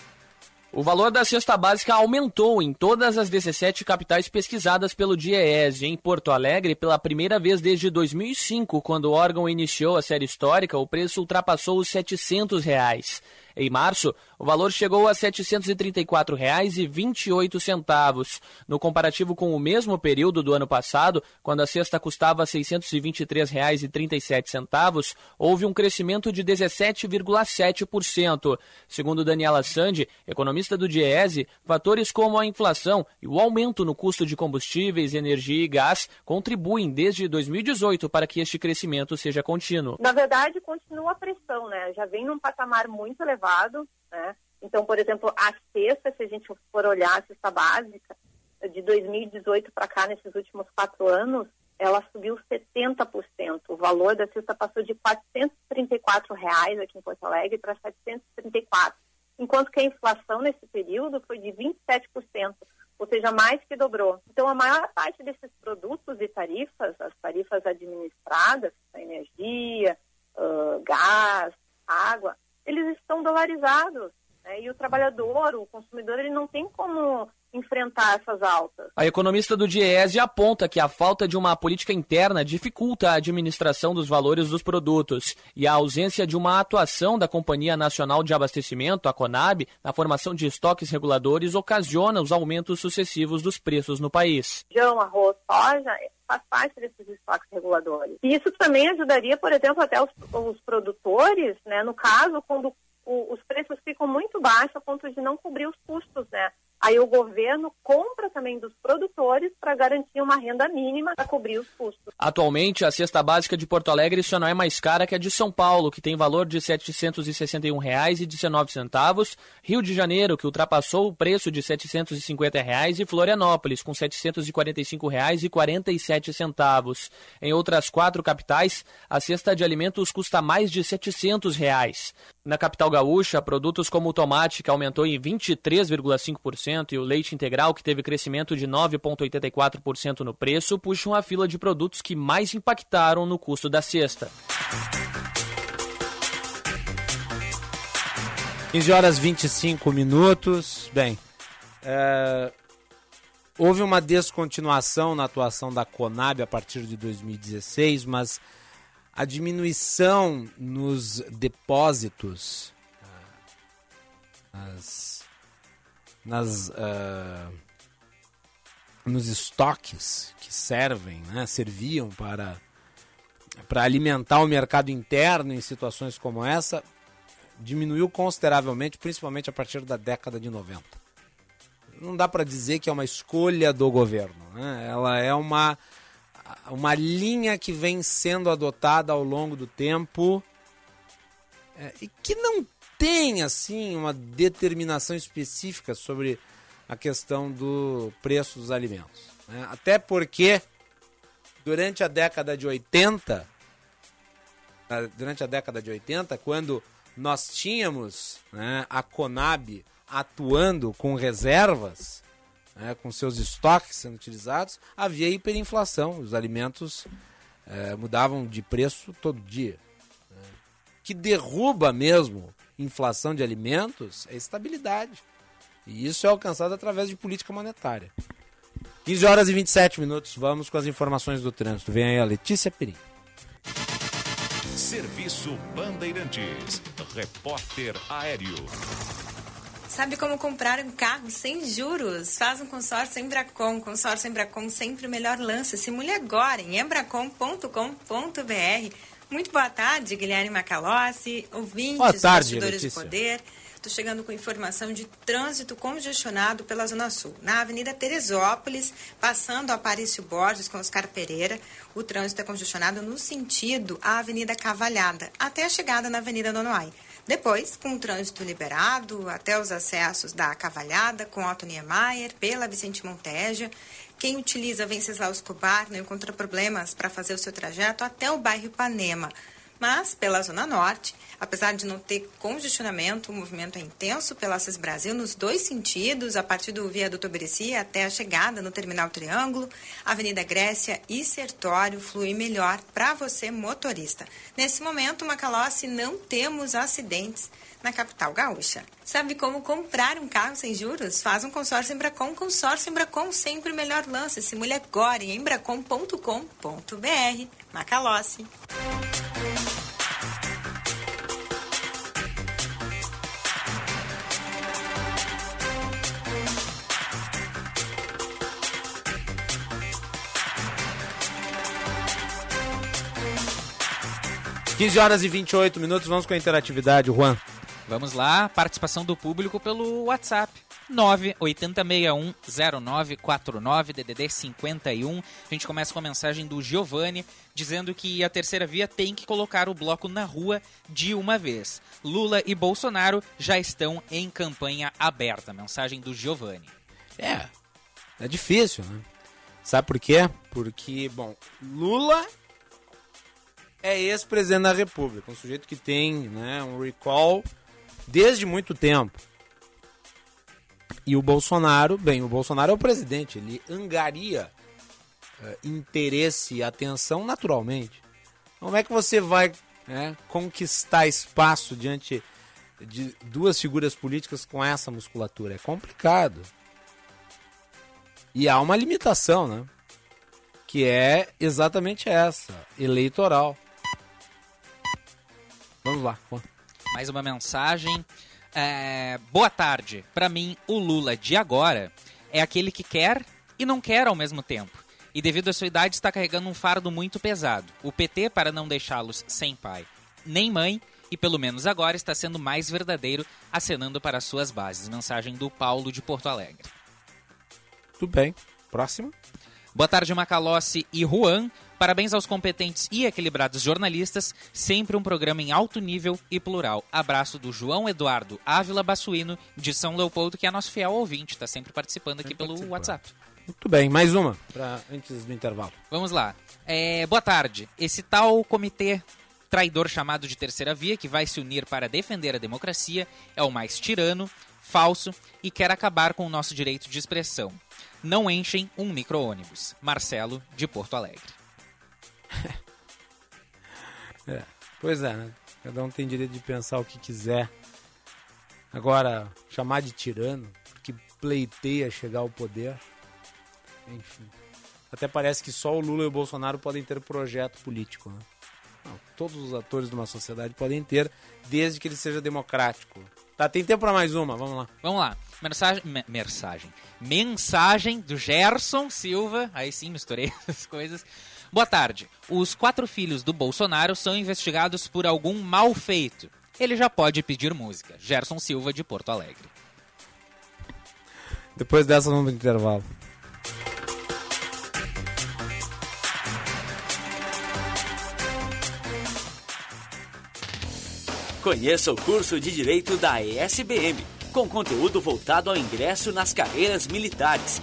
O valor da cesta básica aumentou em todas as 17 capitais pesquisadas pelo DIEESE. Em Porto Alegre, pela primeira vez desde 2005, quando o órgão iniciou a série histórica, o preço ultrapassou os 700 reais. Em março, o valor chegou a R$ 734,28. No comparativo com o mesmo período do ano passado, quando a cesta custava R$ 623,37, houve um crescimento de 17,7%. Segundo Daniela Sandi, economista do Diese, fatores como a inflação e o aumento no custo de combustíveis, energia e gás contribuem desde 2018 para que este crescimento seja contínuo. Na verdade, continua a pressão, né? Já vem num patamar muito elevado elevado, né? Então, por exemplo, a cesta, se a gente for olhar a cesta básica, de 2018 para cá, nesses últimos quatro anos, ela subiu 70%. O valor da cesta passou de 434 reais aqui em Porto Alegre para 734, enquanto que a inflação nesse período foi de 27%, ou seja, mais que dobrou. Então, a maior parte desses produtos e tarifas, as tarifas administradas, energia, uh, gás, água, eles estão dolarizados. Né? E o trabalhador, o consumidor, ele não tem como enfrentar essas altas. A economista do Diese aponta que a falta de uma política interna dificulta a administração dos valores dos produtos e a ausência de uma atuação da Companhia Nacional de Abastecimento, a CONAB, na formação de estoques reguladores ocasiona os aumentos sucessivos dos preços no país. Feijão, arroz, soja faz parte desses estoques reguladores. E isso também ajudaria, por exemplo, até os, os produtores, né, no caso, quando o, os preços ficam muito baixos a ponto de não cobrir os custos, né? Aí o governo compra também dos produtores para garantir uma renda mínima para cobrir os custos. Atualmente, a cesta básica de Porto Alegre só não é mais cara que a de São Paulo, que tem valor de R$ 761,19, Rio de Janeiro, que ultrapassou o preço de 750 reais, e Florianópolis, com R$ 745,47. Em outras quatro capitais, a cesta de alimentos custa mais de 700 reais. Na capital gaúcha, produtos como o tomate, que aumentou em 23,5%, e o leite integral, que teve crescimento de 9,84% no preço, puxam a fila de produtos que mais impactaram no custo da cesta. 15 horas 25 minutos. Bem, é, houve uma descontinuação na atuação da Conab a partir de 2016, mas a diminuição nos depósitos, nas, nas uh, nos estoques que servem, né, serviam para para alimentar o mercado interno em situações como essa, diminuiu consideravelmente, principalmente a partir da década de 90. Não dá para dizer que é uma escolha do governo, né? ela é uma uma linha que vem sendo adotada ao longo do tempo é, e que não tem assim uma determinação específica sobre a questão do preço dos alimentos. Né? Até porque durante a década de 80, durante a década de 80, quando nós tínhamos né, a Conab atuando com reservas, né, com seus estoques sendo utilizados, havia hiperinflação. Os alimentos é, mudavam de preço todo dia. Né. Que derruba mesmo inflação de alimentos é estabilidade. E isso é alcançado através de política monetária. 15 horas e 27 minutos, vamos com as informações do trânsito. Vem aí a Letícia Perim. Serviço Bandeirantes. Repórter Aéreo. Sabe como comprar um carro sem juros? Faz um consórcio Embracon. Consórcio Embracon sempre o melhor lance. Simule agora em embracon.com.br. Muito boa tarde, Guilherme Macalossi, ouvintes boa tarde, bastidores do poder. Estou chegando com informação de trânsito congestionado pela Zona Sul. Na Avenida Teresópolis, passando a Aparício Borges com Oscar Pereira, o trânsito é congestionado no sentido à Avenida Cavalhada, até a chegada na Avenida Nonoai. Depois, com o trânsito liberado até os acessos da Cavalhada, com Otto Niemeyer, pela Vicente Monteja, quem utiliza Venceslau Escobar não encontra problemas para fazer o seu trajeto até o bairro Ipanema. Mas, pela Zona Norte, apesar de não ter congestionamento, o movimento é intenso pela Assis Brasil nos dois sentidos, a partir do viaduto Oberici até a chegada no Terminal Triângulo, Avenida Grécia e Sertório flui melhor para você, motorista. Nesse momento, Macalossi, não temos acidentes na capital gaúcha. Sabe como comprar um carro sem juros? Faz um consórcio Embracon. Consórcio Embracon, sempre o melhor lance. Simule agora em embracon.com.br. Macalossi. 15 horas e 28 minutos, vamos com a interatividade, Juan. Vamos lá, participação do público pelo WhatsApp. 980610949 DDD 51. A gente começa com a mensagem do Giovanni dizendo que a terceira via tem que colocar o bloco na rua de uma vez. Lula e Bolsonaro já estão em campanha aberta. Mensagem do Giovanni. É, é difícil, né? Sabe por quê? Porque, bom, Lula é ex-presidente da República, um sujeito que tem né, um recall desde muito tempo. E o Bolsonaro, bem, o Bolsonaro é o presidente, ele angaria uh, interesse e atenção naturalmente. Como é que você vai né, conquistar espaço diante de duas figuras políticas com essa musculatura? É complicado. E há uma limitação, né? Que é exatamente essa, eleitoral. Vamos lá. Mais uma mensagem. É, boa tarde. Para mim, o Lula de agora é aquele que quer e não quer ao mesmo tempo. E devido à sua idade está carregando um fardo muito pesado. O PT para não deixá-los sem pai nem mãe e pelo menos agora está sendo mais verdadeiro, acenando para suas bases. Mensagem do Paulo de Porto Alegre. Tudo bem. Próximo. Boa tarde, Macalossi e Juan. Parabéns aos competentes e equilibrados jornalistas. Sempre um programa em alto nível e plural. Abraço do João Eduardo Ávila Bassuino, de São Leopoldo, que é nosso fiel ouvinte, está sempre participando aqui pelo WhatsApp. Muito bem, mais uma, pra, antes do intervalo. Vamos lá. É, boa tarde. Esse tal comitê traidor chamado de Terceira Via, que vai se unir para defender a democracia, é o mais tirano, falso e quer acabar com o nosso direito de expressão. Não enchem um micro-ônibus. Marcelo, de Porto Alegre. É, pois é, né? Cada um tem direito de pensar o que quiser. Agora, chamar de tirano, porque pleiteia chegar ao poder. Enfim. Até parece que só o Lula e o Bolsonaro podem ter projeto político. Né? Não, todos os atores de uma sociedade podem ter, desde que ele seja democrático. Tá, tem tempo para mais uma, vamos lá. Vamos lá. Mensagem, me, mensagem. Mensagem do Gerson Silva. Aí sim, misturei as coisas. Boa tarde. Os quatro filhos do Bolsonaro são investigados por algum mal feito. Ele já pode pedir música. Gerson Silva, de Porto Alegre. Depois dessa, vamos pro intervalo. Conheça o curso de Direito da ESBM, com conteúdo voltado ao ingresso nas carreiras militares.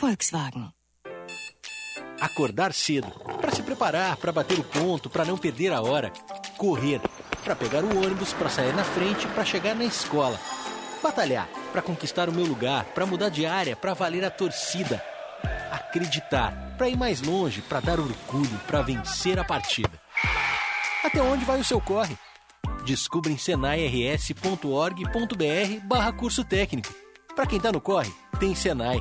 Volkswagen. Acordar cedo, para se preparar, para bater o ponto, para não perder a hora. Correr, para pegar o ônibus, para sair na frente, para chegar na escola. Batalhar, para conquistar o meu lugar, para mudar de área, para valer a torcida. Acreditar, para ir mais longe, para dar orgulho, para vencer a partida. Até onde vai o seu corre? Descubra em senairs.org.br barra curso técnico. Para quem tá no corre, tem Senai.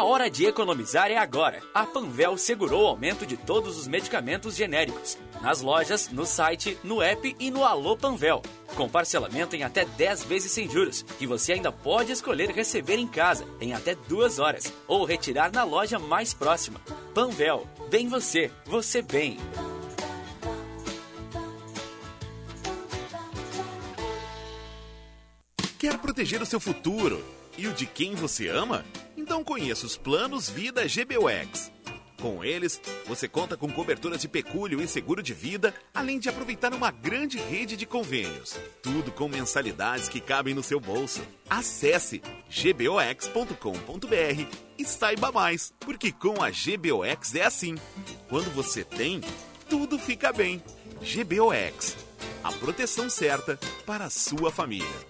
A hora de economizar é agora. A Panvel segurou o aumento de todos os medicamentos genéricos. Nas lojas, no site, no app e no Alô Panvel. Com parcelamento em até 10 vezes sem juros. E você ainda pode escolher receber em casa em até duas horas. Ou retirar na loja mais próxima. Panvel. Bem você. Você bem. Quer proteger o seu futuro e o de quem você ama? Então conheça os planos Vida GBUX. Com eles, você conta com coberturas de pecúlio e seguro de vida, além de aproveitar uma grande rede de convênios. Tudo com mensalidades que cabem no seu bolso. Acesse gbox.com.br e saiba mais, porque com a GBOX é assim. Quando você tem, tudo fica bem. GBOX, a proteção certa para a sua família.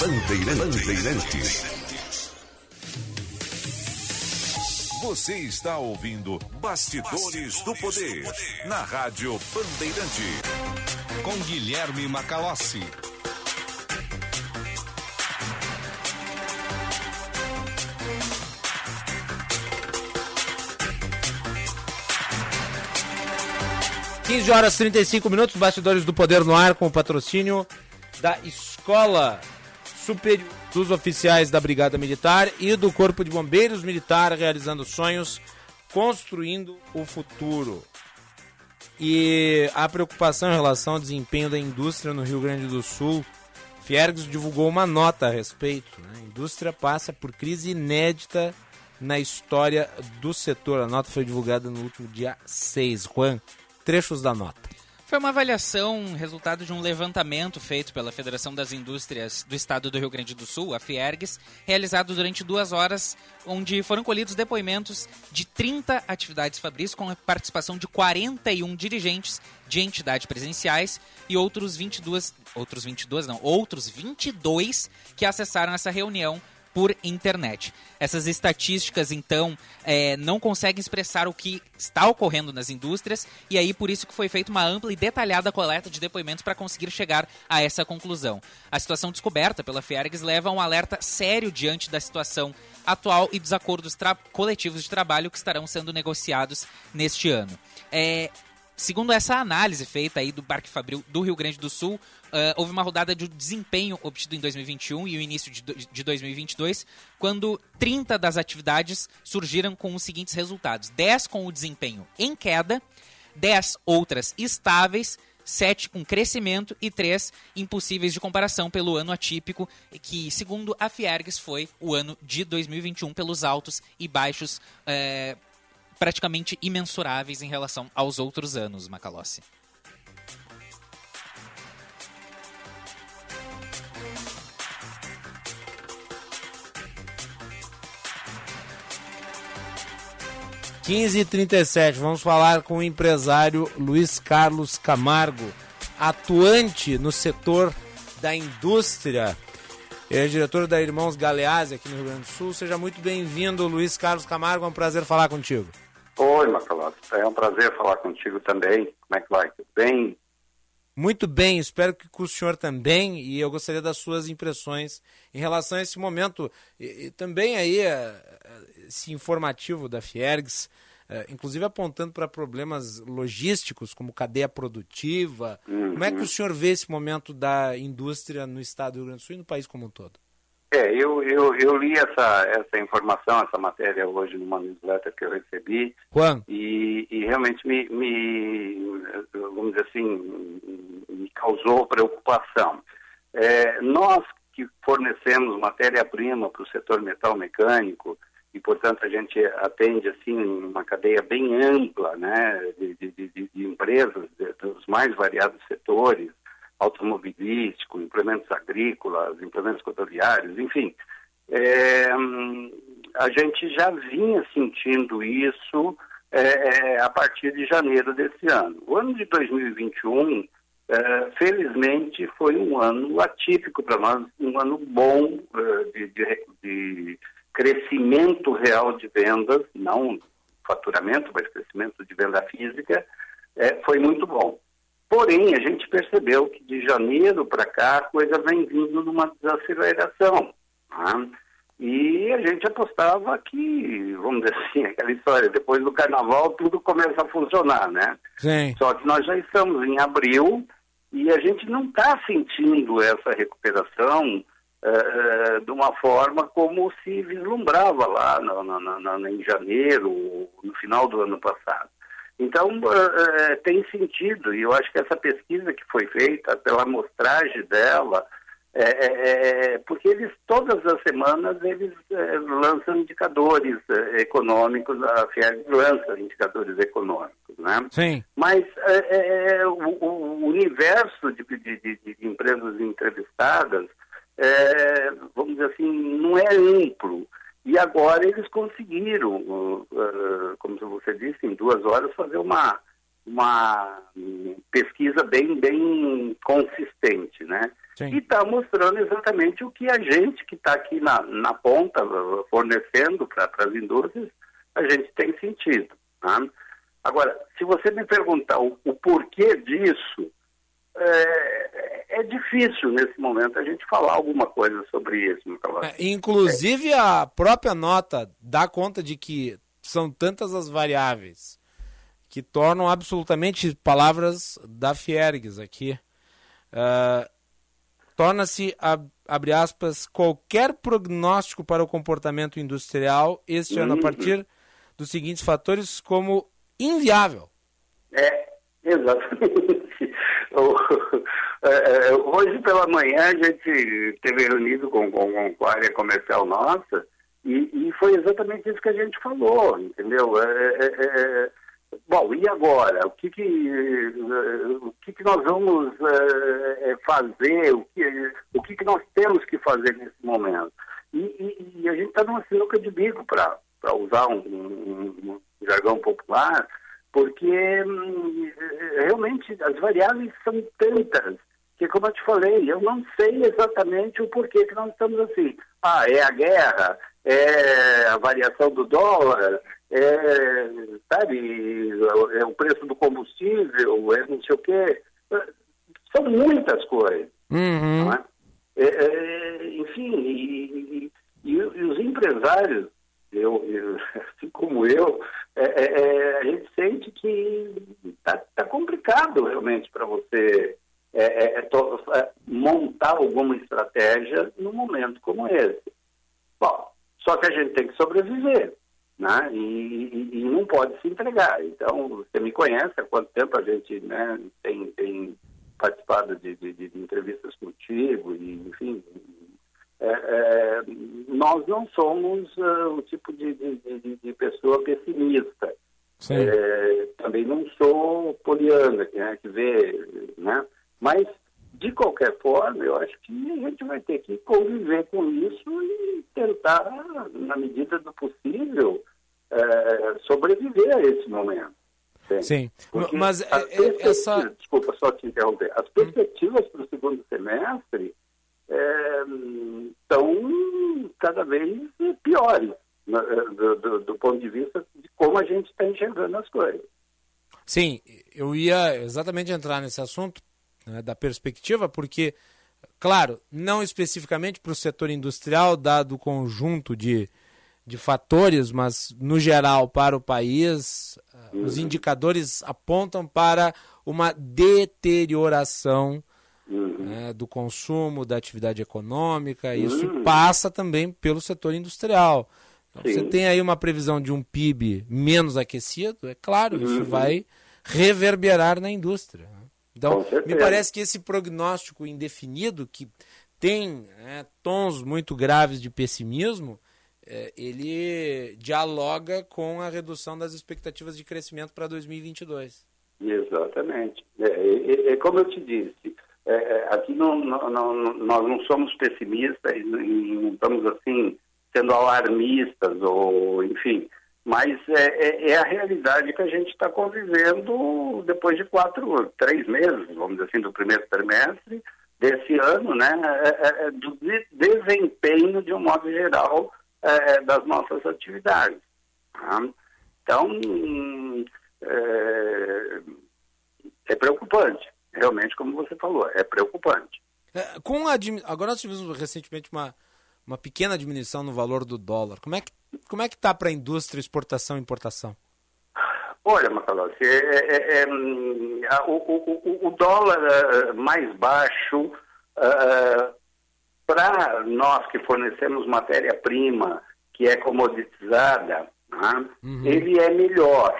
Bandeirantes. Você está ouvindo Bastidores do Poder na Rádio Bandeirante. Com Guilherme Macalossi. Quinze horas e 35 minutos, Bastidores do Poder no ar com o patrocínio da Escola Superior dos Oficiais da Brigada Militar e do Corpo de Bombeiros Militar realizando sonhos, construindo o futuro. E a preocupação em relação ao desempenho da indústria no Rio Grande do Sul, Fiergs divulgou uma nota a respeito. Né? A indústria passa por crise inédita na história do setor. A nota foi divulgada no último dia 6. Juan, trechos da nota. Foi uma avaliação, resultado de um levantamento feito pela Federação das Indústrias do Estado do Rio Grande do Sul, a Fiergs, realizado durante duas horas, onde foram colhidos depoimentos de 30 atividades fabris com a participação de 41 dirigentes de entidades presenciais e outros 22, outros 22 não, outros 22 que acessaram essa reunião por internet. Essas estatísticas, então, é, não conseguem expressar o que está ocorrendo nas indústrias e aí por isso que foi feita uma ampla e detalhada coleta de depoimentos para conseguir chegar a essa conclusão. A situação descoberta pela Fiergs leva a um alerta sério diante da situação atual e dos acordos coletivos de trabalho que estarão sendo negociados neste ano. É, Segundo essa análise feita aí do Parque Fabril do Rio Grande do Sul, houve uma rodada de desempenho obtido em 2021 e o início de, de 2022, quando 30 das atividades surgiram com os seguintes resultados: 10 com o desempenho em queda, 10 outras estáveis, 7 com crescimento e 3 impossíveis de comparação pelo ano atípico, que, segundo a Fiergs, foi o ano de 2021, pelos altos e baixos. Uh, praticamente imensuráveis em relação aos outros anos, Macalossi. Quinze e trinta vamos falar com o empresário Luiz Carlos Camargo, atuante no setor da indústria. Ele é diretor da Irmãos Galeazzi aqui no Rio Grande do Sul. Seja muito bem-vindo, Luiz Carlos Camargo. É um prazer falar contigo. Oi, Macalossi. É um prazer falar contigo também. Como é que vai? Tudo bem? Muito bem, espero que com o senhor também, e eu gostaria das suas impressões em relação a esse momento, e, e também aí eh, esse informativo da Fiergs, eh, inclusive apontando para problemas logísticos, como cadeia produtiva. Uhum. Como é que o uhum. senhor vê esse momento da indústria no estado do Rio Grande do Sul e no país como um todo? É, eu, eu, eu li essa, essa informação, essa matéria hoje numa newsletter que eu recebi. Juan. E, e realmente me, me, vamos dizer assim, me causou preocupação. É, nós que fornecemos matéria-prima para o setor metal mecânico, e portanto a gente atende assim uma cadeia bem ampla né, de, de, de, de empresas dos mais variados setores, automobilístico, implementos agrícolas, implementos rodoviários, enfim. É, a gente já vinha sentindo isso é, é, a partir de janeiro desse ano. O ano de 2021, é, felizmente, foi um ano atípico para nós, um ano bom é, de, de, de crescimento real de vendas, não faturamento, mas crescimento de venda física, é, foi muito bom. Porém, a gente percebeu que de janeiro para cá a coisa vem vindo numa desaceleração. Né? E a gente apostava que, vamos dizer assim, aquela história, depois do carnaval tudo começa a funcionar, né? Sim. Só que nós já estamos em abril e a gente não está sentindo essa recuperação uh, de uma forma como se vislumbrava lá no, no, no, em janeiro, no final do ano passado. Então, uh, tem sentido, e eu acho que essa pesquisa que foi feita, pela amostragem dela, é, é, porque eles, todas as semanas, eles é, lançam indicadores econômicos, a FIEG lança indicadores econômicos, né? Sim. Mas o, o, universo de, de, de, de empresas entrevistadas, vamos dizer assim, não é amplo. E agora eles conseguiram, uh, como você disse, em duas horas, fazer uma, uma pesquisa bem, bem consistente, né? e está mostrando exatamente o que a gente que está aqui na, na ponta, fornecendo para as indústrias, a gente tem sentido. Tá? Agora, se você me perguntar o, o porquê disso, é, é, difícil nesse momento a gente falar alguma coisa sobre isso. É, inclusive a própria nota dá conta de que são tantas as variáveis que tornam absolutamente palavras da Fiergues aqui. Uh, Torna-se, abre aspas, qualquer prognóstico para o comportamento industrial este uhum. ano a uhum. partir dos seguintes fatores como inviável. É, exatamente. É, é, hoje pela manhã a gente teve reunido com, com, com a área comercial nossa e, e, foi exatamente isso que a gente falou, entendeu? É, é, é bom, e agora? O que que, o que, que nós vamos fazer? O que, o que, que nós temos que fazer nesse momento? E, e, e a gente está numa sinuca de bico, para usar um, um, um jargão popular, porque hum, realmente as variáveis são tantas que, como eu te falei, eu não sei exatamente o porquê que nós estamos assim. Ah, é a guerra, é a variação do dólar, é, sabe, é o preço do combustível, é não sei o quê. São muitas coisas. Uhum. É? É, é, enfim, e, e, e, os empresários, eu, eu, assim como eu, é, é, é, a gente sente que está tá complicado realmente para você é, é, é to, montar alguma estratégia num momento como esse. Bom, só que a gente tem que sobreviver, né? E, e, e, não pode se entregar. Então, você me conhece há quanto tempo a gente né, tem, tem participado de, de, de entrevistas contigo, e, enfim, é, é, nós não somos uh, o tipo de, de, de, pessoa pessimista. É, também não sou poliana, né, que vê, né? Mas, de qualquer forma, eu acho que a gente vai ter que conviver com isso e tentar, na medida do possível, é, sobreviver a esse momento. Sim, Porque mas essa... Desculpa, só te interromper. As perspectivas para o segundo semestre estão cada vez piores né, do, do, do, ponto de vista de como a gente está enxergando as coisas. Sim, eu ia exatamente entrar nesse assunto né, da perspectiva, porque, claro, não especificamente para o setor industrial, dado o conjunto de, de fatores, mas no geral para o país, uhum. os indicadores apontam para uma deterioração uhum. né, do consumo, da atividade econômica. Isso uhum. passa também pelo setor industrial. Então, você tem aí uma previsão de um PIB menos aquecido, é claro, isso uhum. vai reverberar na indústria. Né? Então, me parece que esse prognóstico indefinido, que tem né, tons muito graves de pessimismo, é, ele dialoga com a redução das expectativas de crescimento para 2022. Exatamente. É, é, é, como eu te disse, é, é, aqui não, não, não, nós não somos pessimistas não estamos assim sendo alarmistas ou enfim, mas é, é, é, a realidade que a gente está convivendo depois de quatro, três meses, vamos dizer assim, do primeiro trimestre desse ano, né, é, é, do desempenho de um modo geral das nossas atividades. Tá? Então, é preocupante realmente, como você falou, é preocupante. É, com a, agora nós tivemos recentemente uma, uma pequena diminuição no valor do dólar. Como é que como é que está para a indústria exportação e importação? Olha, Macalossi, é, é, é, o, o, o, dólar é, mais baixo é, para nós que fornecemos matéria-prima que é comoditizada, tá? uhum. ele é melhor.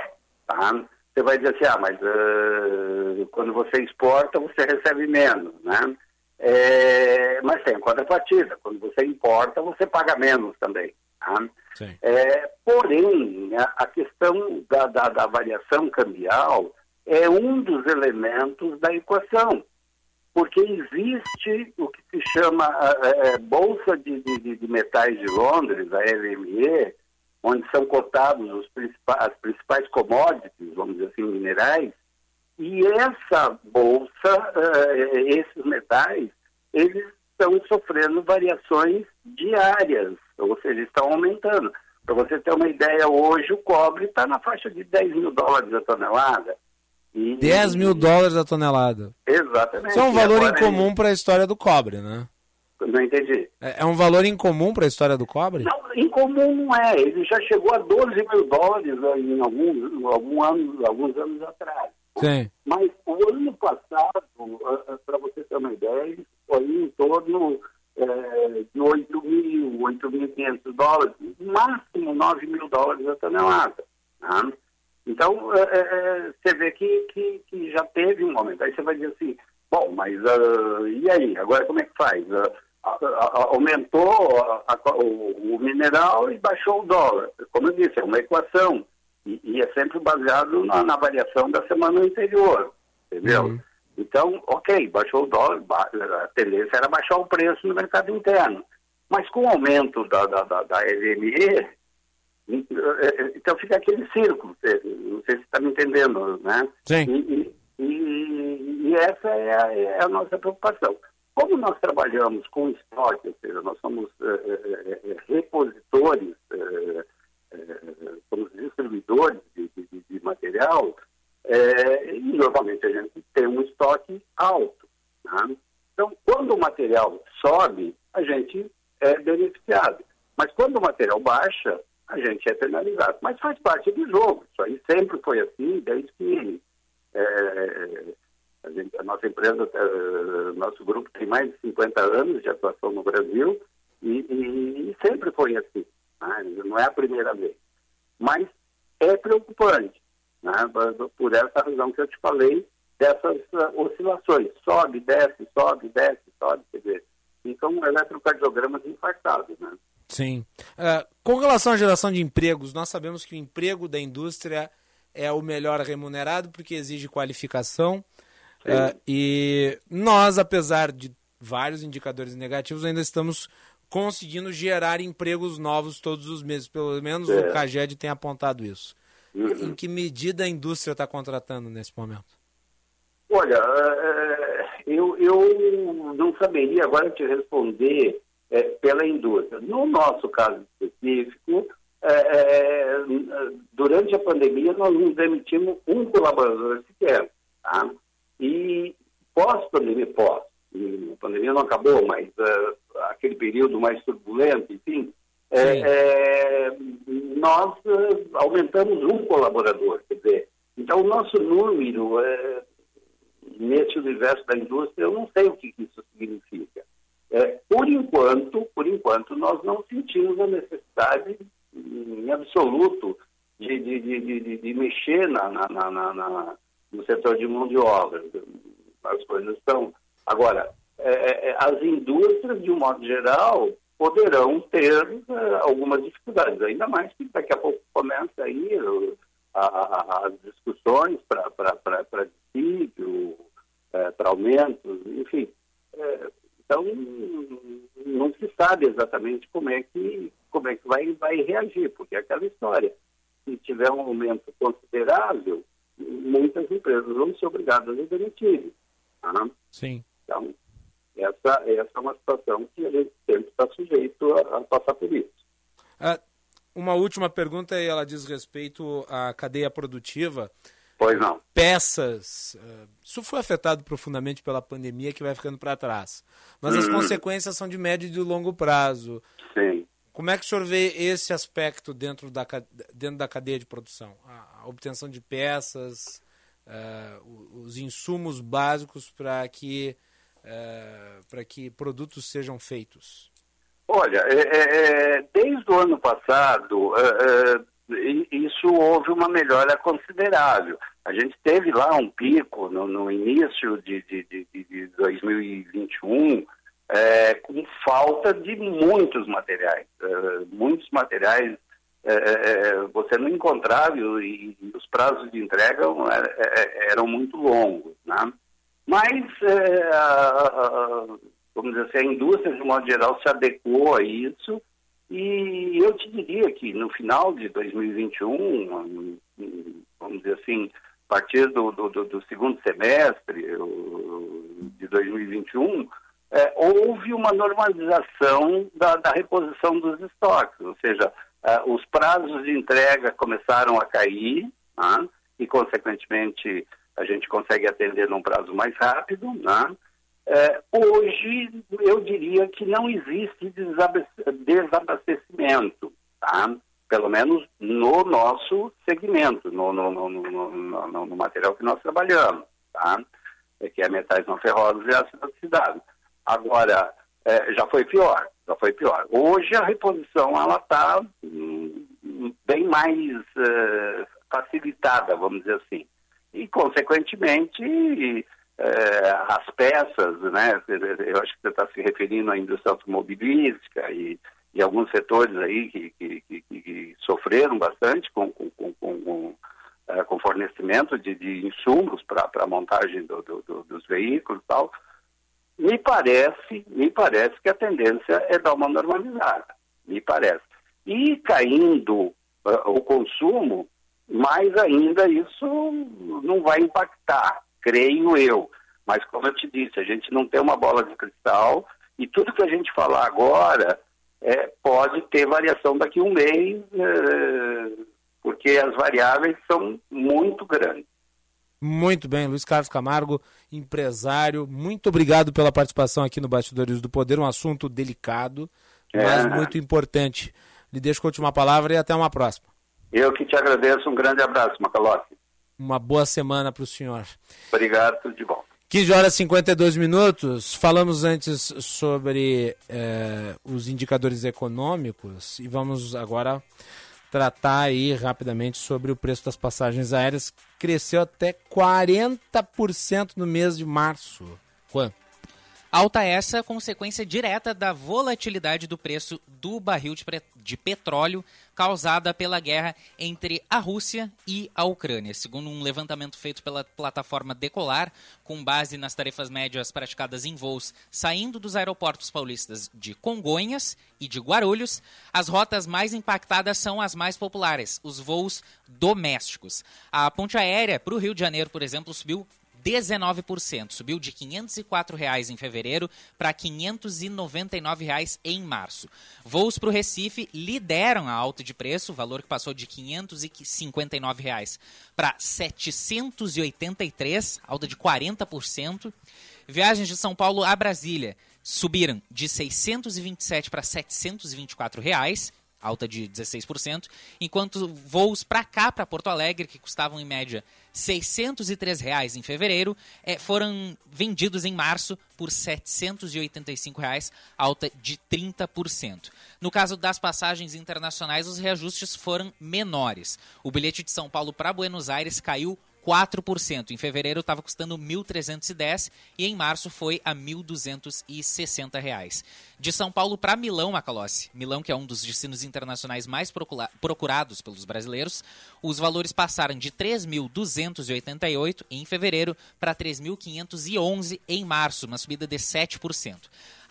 Tá? Você vai dizer assim, ah, mas uh, quando você exporta, você recebe menos, né? É, mas tem a contrapartida. Quando você importa, você paga menos também. Tá? É, porém, a, a questão da, da, da, variação cambial é um dos elementos da equação. Porque existe o que se chama é, Bolsa de, de, de Metais de Londres, a LME, onde são cotados os principais, as principais commodities, vamos dizer assim, minerais, e essa bolsa, uh, esses metais, eles estão sofrendo variações diárias, ou seja, estão aumentando. Para você ter uma ideia, hoje o cobre está na faixa de 10 mil dólares a tonelada. E... 10 mil dólares a tonelada. Exatamente. Isso é um valor incomum para a história do cobre, né? Não entendi. É, é um valor incomum para a história do cobre? Não, incomum não é. Ele já chegou a 12 mil dólares em alguns, algum ano, alguns anos atrás. Sim. Mas o ano passado, para você ter uma ideia, foi em torno é, de 8 mil, 8.500 dólares, máximo 9 mil dólares a tonelada. Né? Então, é, é, você vê que, que, que, já teve um momento. Aí você vai dizer assim, bom, mas uh, e aí? Agora como é que faz? Uh, aumentou a, a, o, o, mineral e baixou o dólar. Como eu disse, é uma equação. E, e é sempre baseado na, na, variação da semana anterior. Entendeu? Uhum. Então, ok, baixou o dólar, a tendência era baixar o preço no mercado interno. Mas com o aumento da, da, da, da LME, então fica aquele círculo, não sei se está me entendendo, né? Sim. E, e, e essa é a, é a, nossa preocupação. Como nós trabalhamos com estoque, ou seja, nós somos é, é, repositores, é, somos distribuidores de, de, de material, e normalmente a gente tem um estoque alto. Né? Então, quando o material sobe, a gente é beneficiado. Mas quando o material baixa, a gente é penalizado. Mas faz parte do jogo. Isso aí sempre foi assim, desde que é, a, gente, a, nossa empresa, é, nosso grupo tem mais de 50 anos de atuação no Brasil e, e, e sempre foi assim. Né? Não é a primeira vez. Mas é preocupante, né? por essa razão que eu te falei, dessas oscilações. Sobe, desce, sobe, desce, sobe. Quer dizer, ficam eletrocardiogramas infartados. Né? Sim. Uh, com relação à geração de empregos, nós sabemos que o emprego da indústria é o melhor remunerado porque exige qualificação. Uh, e nós, apesar de vários indicadores negativos, ainda estamos conseguindo gerar empregos novos todos os meses. Pelo menos é. o CAGED tem apontado isso. Uhum. Em que medida a indústria está contratando nesse momento? Olha, é, eu, eu não saberia agora te responder é, pela indústria. No nosso caso específico, é, é, durante a pandemia, nós não demitimos um colaborador sequer. Tá? E pós-pandemia, pós, a pandemia não acabou, mas uh, aquele período mais turbulento, enfim, é, é, nós uh, aumentamos um colaborador. Quer dizer, então o nosso número, nesse universo da indústria, eu não sei o que isso significa. É, por enquanto, por enquanto, nós não sentimos a necessidade em absoluto de, de, de, de mexer na, na, na, na, no setor de mão de obra. As coisas estão. Agora, é, é, é as indústrias, de um modo geral, poderão ter é, algumas dificuldades, ainda mais que daqui a pouco começa aí a, a, as discussões para dissídio, é, para aumentos, enfim. Então, não se sabe exatamente como é que, como é que vai, vai reagir, porque é aquela história. Se tiver um aumento considerável, muitas empresas vão ser obrigadas a demitir. Tá? Sim. Então, essa, essa é uma situação que a gente sempre está sujeito a, a passar por isso. Ah, uma última pergunta e ela diz respeito à cadeia produtiva. Pois não. Peças. Uh, isso foi afetado profundamente pela pandemia que vai ficando para trás. Mas as hum. consequências são de médio e de longo prazo. Sim. Como é que o senhor vê esse aspecto dentro da, dentro da cadeia de produção? A, obtenção de peças, uh, os insumos básicos para que, uh, para que produtos sejam feitos? Olha, é, é, é desde o ano passado, isso houve uma melhora considerável. A gente teve lá um pico no, no início de, de, de, de 2021 é, com falta de muitos materiais. É, muitos materiais é, é, é você não encontrava e, e, os prazos de entrega é, eram muito longos. Né? Mas, a, a, vamos dizer assim, a indústria, de modo geral, se adequou a isso e eu te diria que no final de 2021, vamos dizer assim, a partir do, do, do segundo semestre de 2021, é, houve uma normalização da, da, reposição dos estoques, ou seja, é, os prazos de entrega começaram a cair né, e, consequentemente, a gente consegue atender num prazo mais rápido. Né? É, hoje, eu diria que não existe desabastecimento, tá? pelo menos no nosso segmento, no, no, no, no, material que nós trabalhamos, tá? É que é metais não ferrosos e ácido oxidável. Agora, é, já foi pior, já foi pior. Hoje a reposição ela está hum, bem mais uh, facilitada, vamos dizer assim. E, consequentemente, é, as peças, né? Eu acho que você está se referindo à indústria automobilística e, e alguns setores aí que, que, que, que sofreram bastante com, com, com, com, é, com fornecimento de, de insumos para a montagem do, do, dos veículos e tal. Me parece, me parece que a tendência é dar uma normalizada, me parece. E caindo uh, o consumo, mais ainda isso não vai impactar, creio eu. Mas como eu te disse, a gente não tem uma bola de cristal e tudo que a gente falar agora é, pode ter variação daqui a um mês, é, porque as variáveis são muito grandes. Muito bem, Luiz Carlos Camargo, empresário, muito obrigado pela participação aqui no Bastidores do Poder, um assunto delicado, é. mas muito importante. Lhe deixo com a última palavra e até uma próxima. Eu que te agradeço, um grande abraço, Macalossi. Uma boa semana para o senhor. Obrigado, tudo de bom. 15 horas e 52 minutos. Falamos antes sobre eh, os indicadores econômicos e vamos agora tratar aí rapidamente sobre o preço das passagens aéreas. Cresceu até 40% no mês de março. Quanto? Alta essa consequência direta da volatilidade do preço do barril de, de, petróleo causada pela guerra entre a Rússia e a Ucrânia. Segundo um levantamento feito pela plataforma Decolar, com base nas tarefas médias praticadas em voos saindo dos aeroportos paulistas de Congonhas e de Guarulhos, as rotas mais impactadas são as mais populares, os voos domésticos. A ponte aérea para o Rio de Janeiro, por exemplo, subiu 19%. Subiu de 504 reais em fevereiro para 599 reais em março. Voos para o Recife lideram a alta de preço, valor que passou de 559 reais para R$ 783, alta de 40%. Viagens de São Paulo a Brasília subiram de 627 para 724 reais, alta de 16%, enquanto voos para cá, para Porto Alegre, que custavam em média 603 reais em fevereiro, é, foram vendidos em março por 785 reais, alta de 30%. No caso das passagens internacionais, os reajustes foram menores. O bilhete de São Paulo para Buenos Aires caiu 4%. Em fevereiro estava custando 1.310 e em março foi a 1.260 reais. De São Paulo para Milão, Macalossi, Milão que é um dos destinos internacionais mais procurados pelos brasileiros, os valores passaram de 3.288 em fevereiro para 3.511 em março, uma subida de 7%.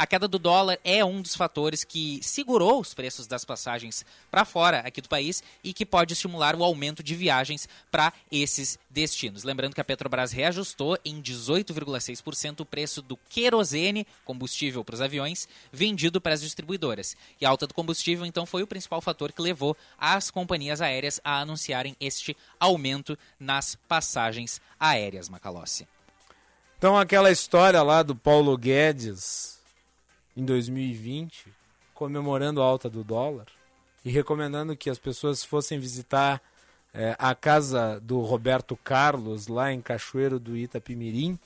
A queda do dólar é um dos fatores que segurou os preços das passagens para fora aqui do país e que pode estimular o aumento de viagens para esses destinos. Lembrando que a Petrobras reajustou em 18,6% o preço do querosene, combustível para os aviões, vendido para as distribuidoras. E a alta do combustível, então, foi o principal fator que levou as companhias aéreas a anunciarem este aumento nas passagens aéreas, Macalossi. Então, aquela história lá do Paulo Guedes em 2020, comemorando a alta do dólar e recomendando que as pessoas fossem visitar é, a casa do Roberto Carlos, lá em Cachoeiro do Itapimirim,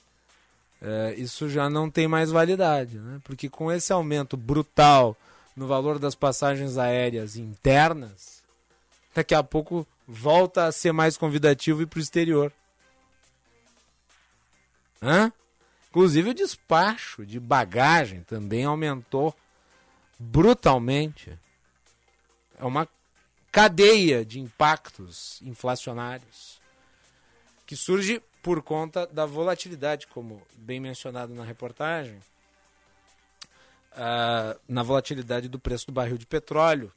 é, isso já não tem mais validade, né? porque com esse aumento brutal no valor das passagens aéreas internas, daqui a pouco volta a ser mais convidativo ir para o exterior. Hã? Inclusive o despacho de bagagem também aumentou brutalmente. É uma cadeia de impactos inflacionários que surge por conta da volatilidade, como bem mencionado na reportagem, uh, na volatilidade do preço do barril de petróleo.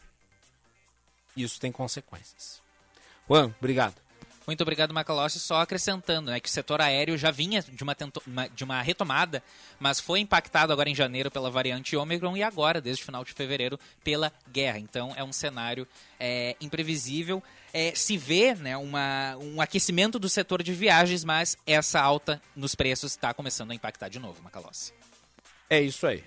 Isso tem consequências. Juan, obrigado. Muito obrigado, Macalossi. Só acrescentando, né, que o setor aéreo já vinha de uma, tento, de uma retomada, mas foi impactado agora em janeiro pela variante Omicron e agora, desde o final de fevereiro, pela guerra. Então, é um cenário é, imprevisível. É, se vê né, uma, um aquecimento do setor de viagens, mas essa alta nos preços está começando a impactar de novo, Macalossi. É isso aí.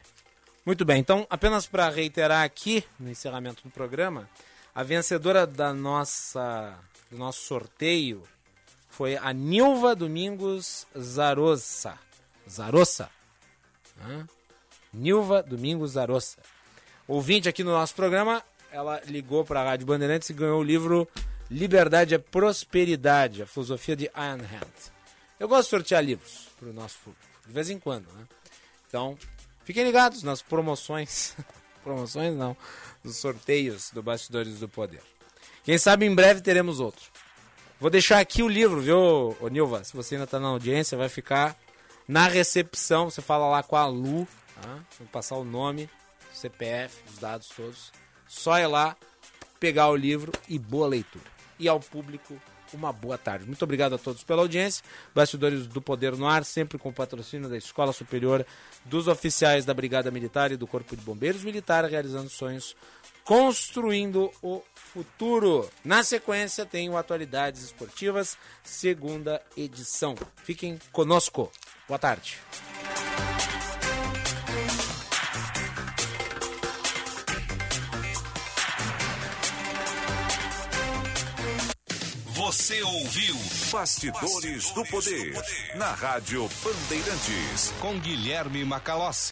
Muito bem, então, apenas para reiterar aqui, no encerramento do programa, a vencedora da nossa, do nosso sorteio foi a Nilva Domingos Zarossa. Zarossa. Hã? Nilva Domingos Zarossa. Ouvinte aqui no nosso programa, ela ligou para a Rádio Bandeirantes e ganhou o livro Liberdade é Prosperidade, a filosofia de Ian Hand. Eu gosto de sortear livros para o nosso público, de vez em quando, né? Então, Fiquem ligados nas promoções. promoções não. Nos sorteios do Bastidores do Poder. Quem sabe em breve teremos outro. Vou deixar aqui o livro, viu, ô Nilva? Se você ainda está na audiência, vai ficar na recepção. Você fala lá com a Lu. Tá? Vou passar o nome, CPF, os dados todos. Só ir lá, pegar o livro e boa leitura. E ao público, uma boa tarde. Muito obrigado a todos pela audiência. Bastidores do Poder no Ar, sempre com patrocínio da Escola Superior dos Oficiais da Brigada Militar e do Corpo de Bombeiros Militar, realizando sonhos, construindo o futuro. Na sequência, tem o Atualidades Esportivas, segunda edição. Fiquem conosco. Boa tarde. Você ouviu Bastidores, do, Poder, do Poder na Rádio Bandeirantes com Guilherme Macalossi.